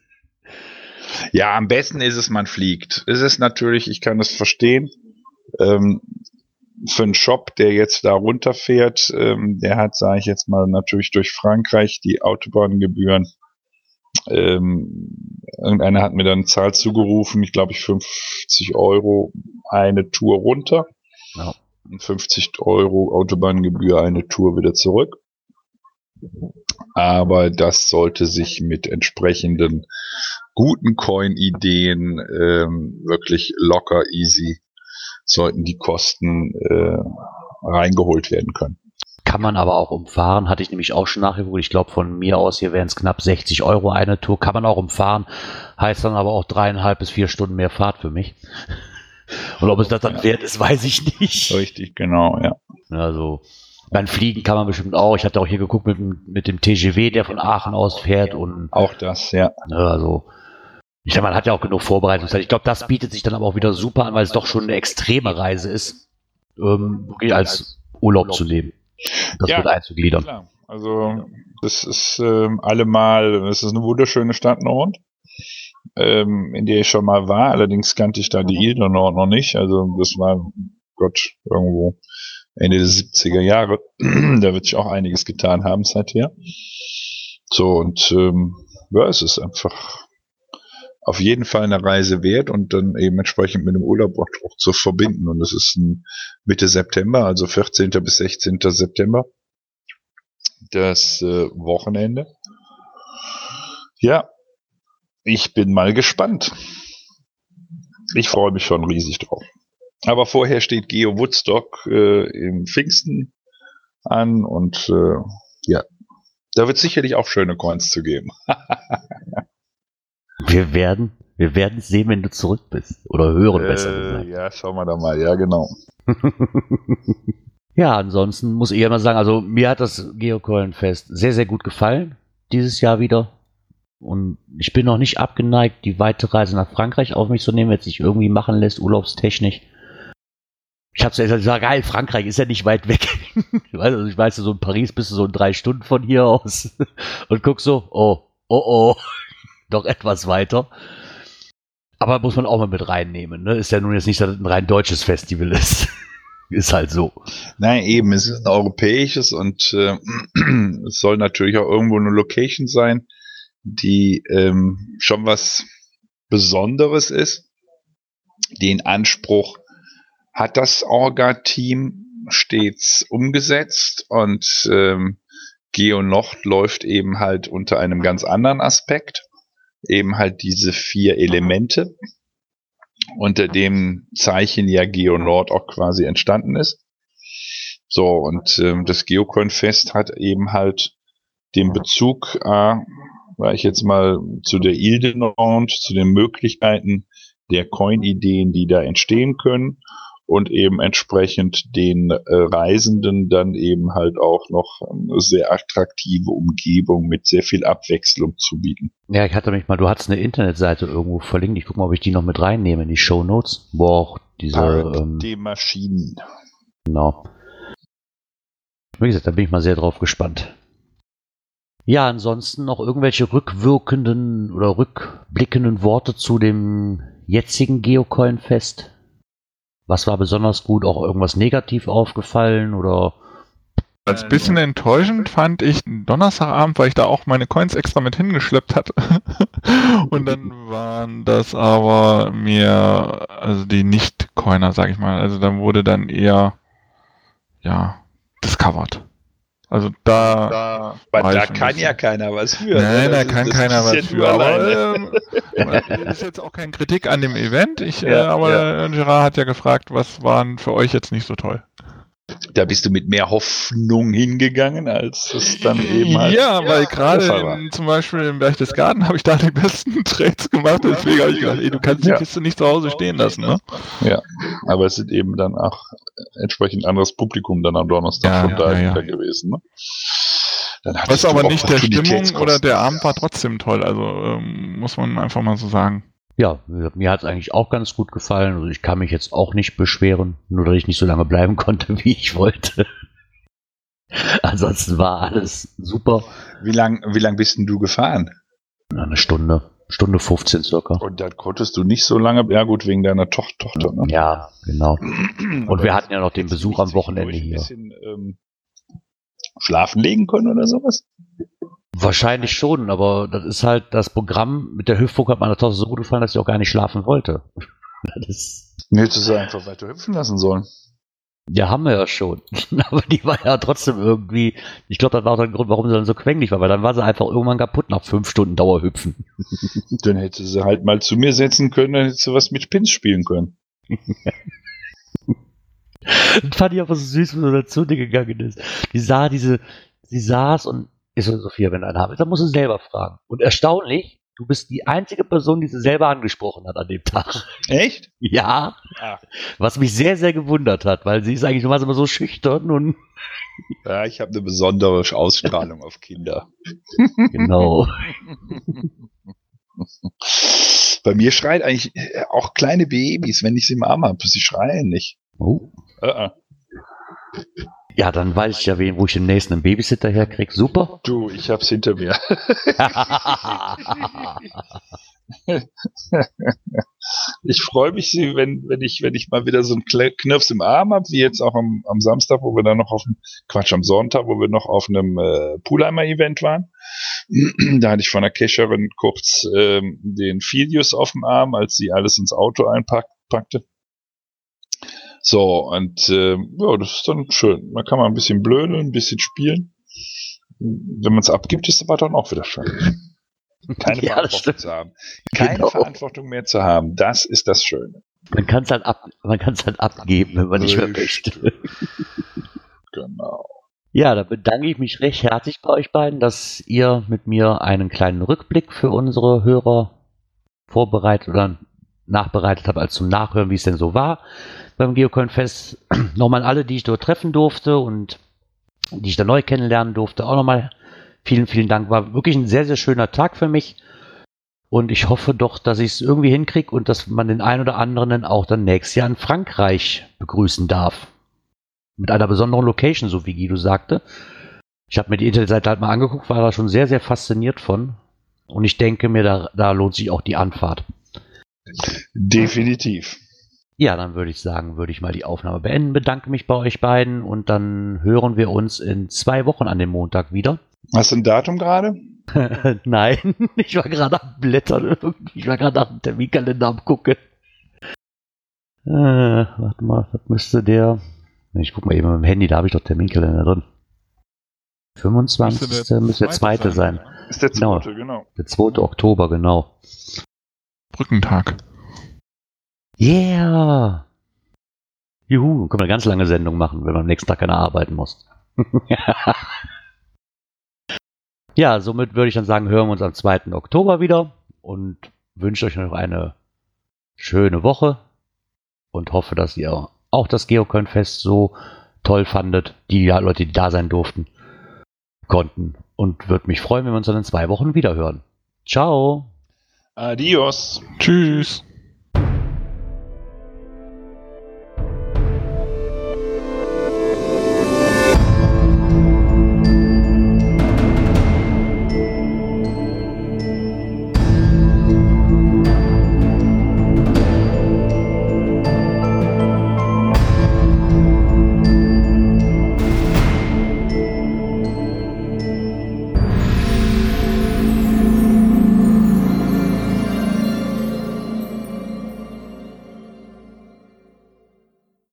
Ja, am besten ist es, man fliegt. Es ist natürlich, ich kann es verstehen, ähm, für einen Shop, der jetzt da runterfährt, ähm, der hat, sage ich jetzt mal, natürlich durch Frankreich die Autobahngebühren. Ähm, irgendeiner hat mir dann eine Zahl zugerufen, ich glaube ich 50 Euro eine Tour runter Ja. und 50 Euro Autobahngebühr eine Tour wieder zurück. Aber das sollte sich mit entsprechenden guten Coin-Ideen ähm, wirklich locker, easy, sollten die Kosten äh, reingeholt werden können. Kann man aber auch umfahren, hatte ich nämlich auch schon nachgeguckt. Ich glaube, von mir aus hier wären es knapp 60 Euro eine Tour. Kann man auch umfahren, heißt dann aber auch dreieinhalb bis vier Stunden mehr Fahrt für mich. Und ob es das dann wert ist, weiß ich nicht. Richtig, genau, ja. Also, beim Fliegen kann man bestimmt auch. Ich hatte auch hier geguckt mit, dem- mit dem TGW, der von Aachen aus fährt und Auch das, ja. ne, also Ich glaube, man hat ja auch genug Vorbereitungszeit. Ich glaube, das bietet sich dann aber auch wieder super an, weil es doch schon eine extreme Reise ist, ähm, wirklich als Urlaub zu nehmen. Das Ja, wird einzugliedern. Klar. Also das ist ähm, allemal, das ist eine wunderschöne Stadt Nord, ähm, in der ich schon mal war. Allerdings kannte ich da die Ile de Nord noch nicht. Also das war Gott irgendwo Ende der 70er Jahre. da wird sich auch einiges getan haben seither. So und ähm, ja, es ist einfach auf jeden Fall eine Reise wert und dann eben entsprechend mit dem Urlaub auch, zu verbinden. Und das ist Mitte September, also 14. bis 16. September das äh, Wochenende. Ja, ich bin mal gespannt. Ich freue mich schon riesig drauf. Aber vorher steht Geo Woodstock äh, im Pfingsten an und äh, ja, da wird sicherlich auch schöne Coins zu geben. Wir werden, wir werden sehen, wenn du zurück bist. Oder hören, besser Äh, gesagt. ja, schauen wir da mal. Ja, genau. ja, ansonsten muss ich ja mal sagen, also mir hat das Geocoin-Fest sehr, sehr gut gefallen. Dieses Jahr wieder. Und ich bin noch nicht abgeneigt, die weite Reise nach Frankreich auf mich zu nehmen, wenn es sich irgendwie machen lässt, urlaubstechnisch. Ich hab's ja gesagt, geil, Frankreich ist ja nicht weit weg. Ich weiß, also ich weiß, so in Paris bist du so in drei Stunden von hier aus und guck so, oh, oh, oh, doch etwas weiter. Aber muss man auch mal mit reinnehmen, ne? Ist ja nun jetzt nicht, dass es ein rein deutsches Festival ist. ist halt so. Nein, eben, es ist ein europäisches und äh, es soll natürlich auch irgendwo eine Location sein, die ähm, schon was Besonderes ist. Den Anspruch hat das Orga-Team stets umgesetzt und ähm, Geo Nord läuft eben halt unter einem ganz anderen Aspekt. Eben halt diese vier Elemente, unter dem Zeichen ja Geo Nord auch quasi entstanden ist. So, und ähm, das Geocoin-Fest hat eben halt den Bezug, äh, war ich jetzt mal zu der Ile de Nord, zu den Möglichkeiten der Coin-Ideen, die da entstehen können und eben entsprechend den äh, Reisenden dann eben halt auch noch eine sehr attraktive Umgebung mit sehr viel Abwechslung zu bieten. Ja, ich hatte mich mal, du hattest eine Internetseite irgendwo verlinkt. Ich guck mal, ob ich die noch mit reinnehme in die Show Notes. Wo auch diese, ähm, die Maschinen. genau. Wie gesagt, da bin ich mal sehr drauf gespannt. Ja, ansonsten noch irgendwelche rückwirkenden oder rückblickenden Worte zu dem jetzigen Geocoin-Fest? Was war besonders gut? Auch irgendwas negativ aufgefallen oder? Als bisschen enttäuschend fand ich Donnerstagabend, weil ich da auch meine Coins extra mit hingeschleppt hatte. Und dann waren das aber mir, also die Nicht-Coiner, sag ich mal. Also dann wurde dann eher, ja, discovered. Also da, da ein kann bisschen- ja keiner was für. Nein, ne? da kann ist- keiner was ja für. Aber ähm, das ist jetzt auch keine Kritik an dem Event. Ich, äh, Ja, aber Gerard hat ja gefragt, was waren für euch jetzt nicht so toll? Da bist du mit mehr Hoffnung hingegangen, als es dann eben halt. ja, weil gerade zum Beispiel im Berchtesgaden habe ich da die besten Trades gemacht. Deswegen habe ich gedacht, ey, du kannst die Ja. Kiste nicht zu Hause stehen lassen, ne? Ja, aber es sind eben dann auch entsprechend anderes Publikum dann am Donnerstag Ja, von ja, dahinter ja. gewesen. Ne? Dann Was aber nicht der Stimmung oder der Abend war trotzdem toll. Also ähm, muss man einfach mal so sagen. Ja, mir hat es eigentlich auch ganz gut gefallen. Also ich kann mich jetzt auch nicht beschweren, nur dass ich nicht so lange bleiben konnte, wie ich wollte. Ansonsten war alles super. Wie lang, wie lang bist denn du gefahren? Eine Stunde, Stunde 15 circa. Und dann konntest du nicht so lange, ja gut, wegen deiner Toch Tochter. Ne? Ja, genau. Und wir hatten ja noch den Besuch am Wochenende Ein hier. bisschen ähm, schlafen legen können oder sowas? Wahrscheinlich schon, aber das ist halt das Programm mit der Hüpfburg hat meiner Tochter so gut gefallen, dass sie auch gar nicht schlafen wollte. Das ist, Nee, hättest du einfach weiter hüpfen lassen sollen. ja, haben wir ja schon. Aber die war ja trotzdem irgendwie, ich glaube, das war auch der Grund, warum sie dann so quengelig war, weil dann war sie einfach irgendwann kaputt nach fünf Stunden Dauerhüpfen. Dann hätte sie halt mal zu mir setzen können, dann hättest du was mit Pins spielen können. Das fand ich aber so süß, wenn sie dazu gegangen ist. Die sah diese, sie saß und ich so, Sophia, wenn du einen haben willst, dann musst du selber fragen. Und erstaunlich, du bist die einzige Person, die sie selber angesprochen hat an dem Tag. Echt? Ja, Ah. was mich sehr, sehr gewundert hat, weil sie ist eigentlich normalerweise immer so schüchtern und Ja, ich habe eine besondere Ausstrahlung auf Kinder. genau. Bei mir schreit eigentlich äh, auch kleine Babys, wenn ich sie im Arm habe. Sie schreien nicht. Oh. Äh, äh. Ja, dann weiß ich ja, wen, wo ich den nächsten einen Babysitter herkriege. Super. Du, ich hab's hinter mir. ich freue mich, sie, wenn, wenn ich, wenn ich mal wieder so einen Knirps im Arm habe, wie jetzt auch am, am Samstag, wo wir dann noch auf dem, Quatsch, am Sonntag, wo wir noch auf einem äh, Poolheimer-Event waren. da hatte ich von der Cacherin kurz ähm, den Filius auf dem Arm, als sie alles ins Auto einpackte. So, und äh, ja, das ist dann schön. Da kann man ein bisschen blödeln, ein bisschen spielen. Wenn man es abgibt, ist es aber dann auch wieder schön. Keine Ja, Verantwortung zu haben. Keine Genau. Verantwortung mehr zu haben. Das ist das Schöne. Man kann es halt, ab, man halt abgeben, wenn man nicht mehr möchte. Genau. Ja, da bedanke ich mich recht herzlich bei euch beiden, dass ihr mit mir einen kleinen Rückblick für unsere Hörer vorbereitet oder nachbereitet habt, als zum Nachhören, wie es denn so war beim Geocoin-Fest. Nochmal alle, die ich dort treffen durfte und die ich da neu kennenlernen durfte, auch nochmal vielen, vielen Dank. War wirklich ein sehr, sehr schöner Tag für mich. Und ich hoffe doch, dass ich es irgendwie hinkriege und dass man den einen oder anderen auch dann nächstes Jahr in Frankreich begrüßen darf. Mit einer besonderen Location, so wie Guido sagte. Ich habe mir die Internetseite halt mal angeguckt, war da schon sehr, sehr fasziniert von. Und ich denke mir, da, da lohnt sich auch die Anfahrt. Definitiv. Ja, dann würde ich sagen, würde ich mal die Aufnahme beenden, bedanke mich bei euch beiden und dann hören wir uns in zwei Wochen an dem Montag wieder. Hast du ein Datum gerade? Nein, ich war gerade am Blättern. Ich war gerade nach dem Terminkalender am gucken. Äh, warte mal, was müsste der? Ich guck mal eben mit dem Handy, da habe ich doch Terminkalender drin. 25. müsste der zweite sein. Ist der Genau. zweite, genau. Der 2. Oktober, genau. Brückentag. Yeah! Juhu, können wir eine ganz lange Sendung machen, wenn man am nächsten Tag keiner arbeiten muss. ja, somit würde ich dann sagen, hören wir uns am 2. Oktober wieder und wünsche euch noch eine schöne Woche und hoffe, dass ihr auch das Geocoin-Fest so toll fandet, die Leute, die da sein durften, konnten. Und würde mich freuen, wenn wir uns dann in zwei Wochen wieder hören. Ciao! Adios. Tschüss.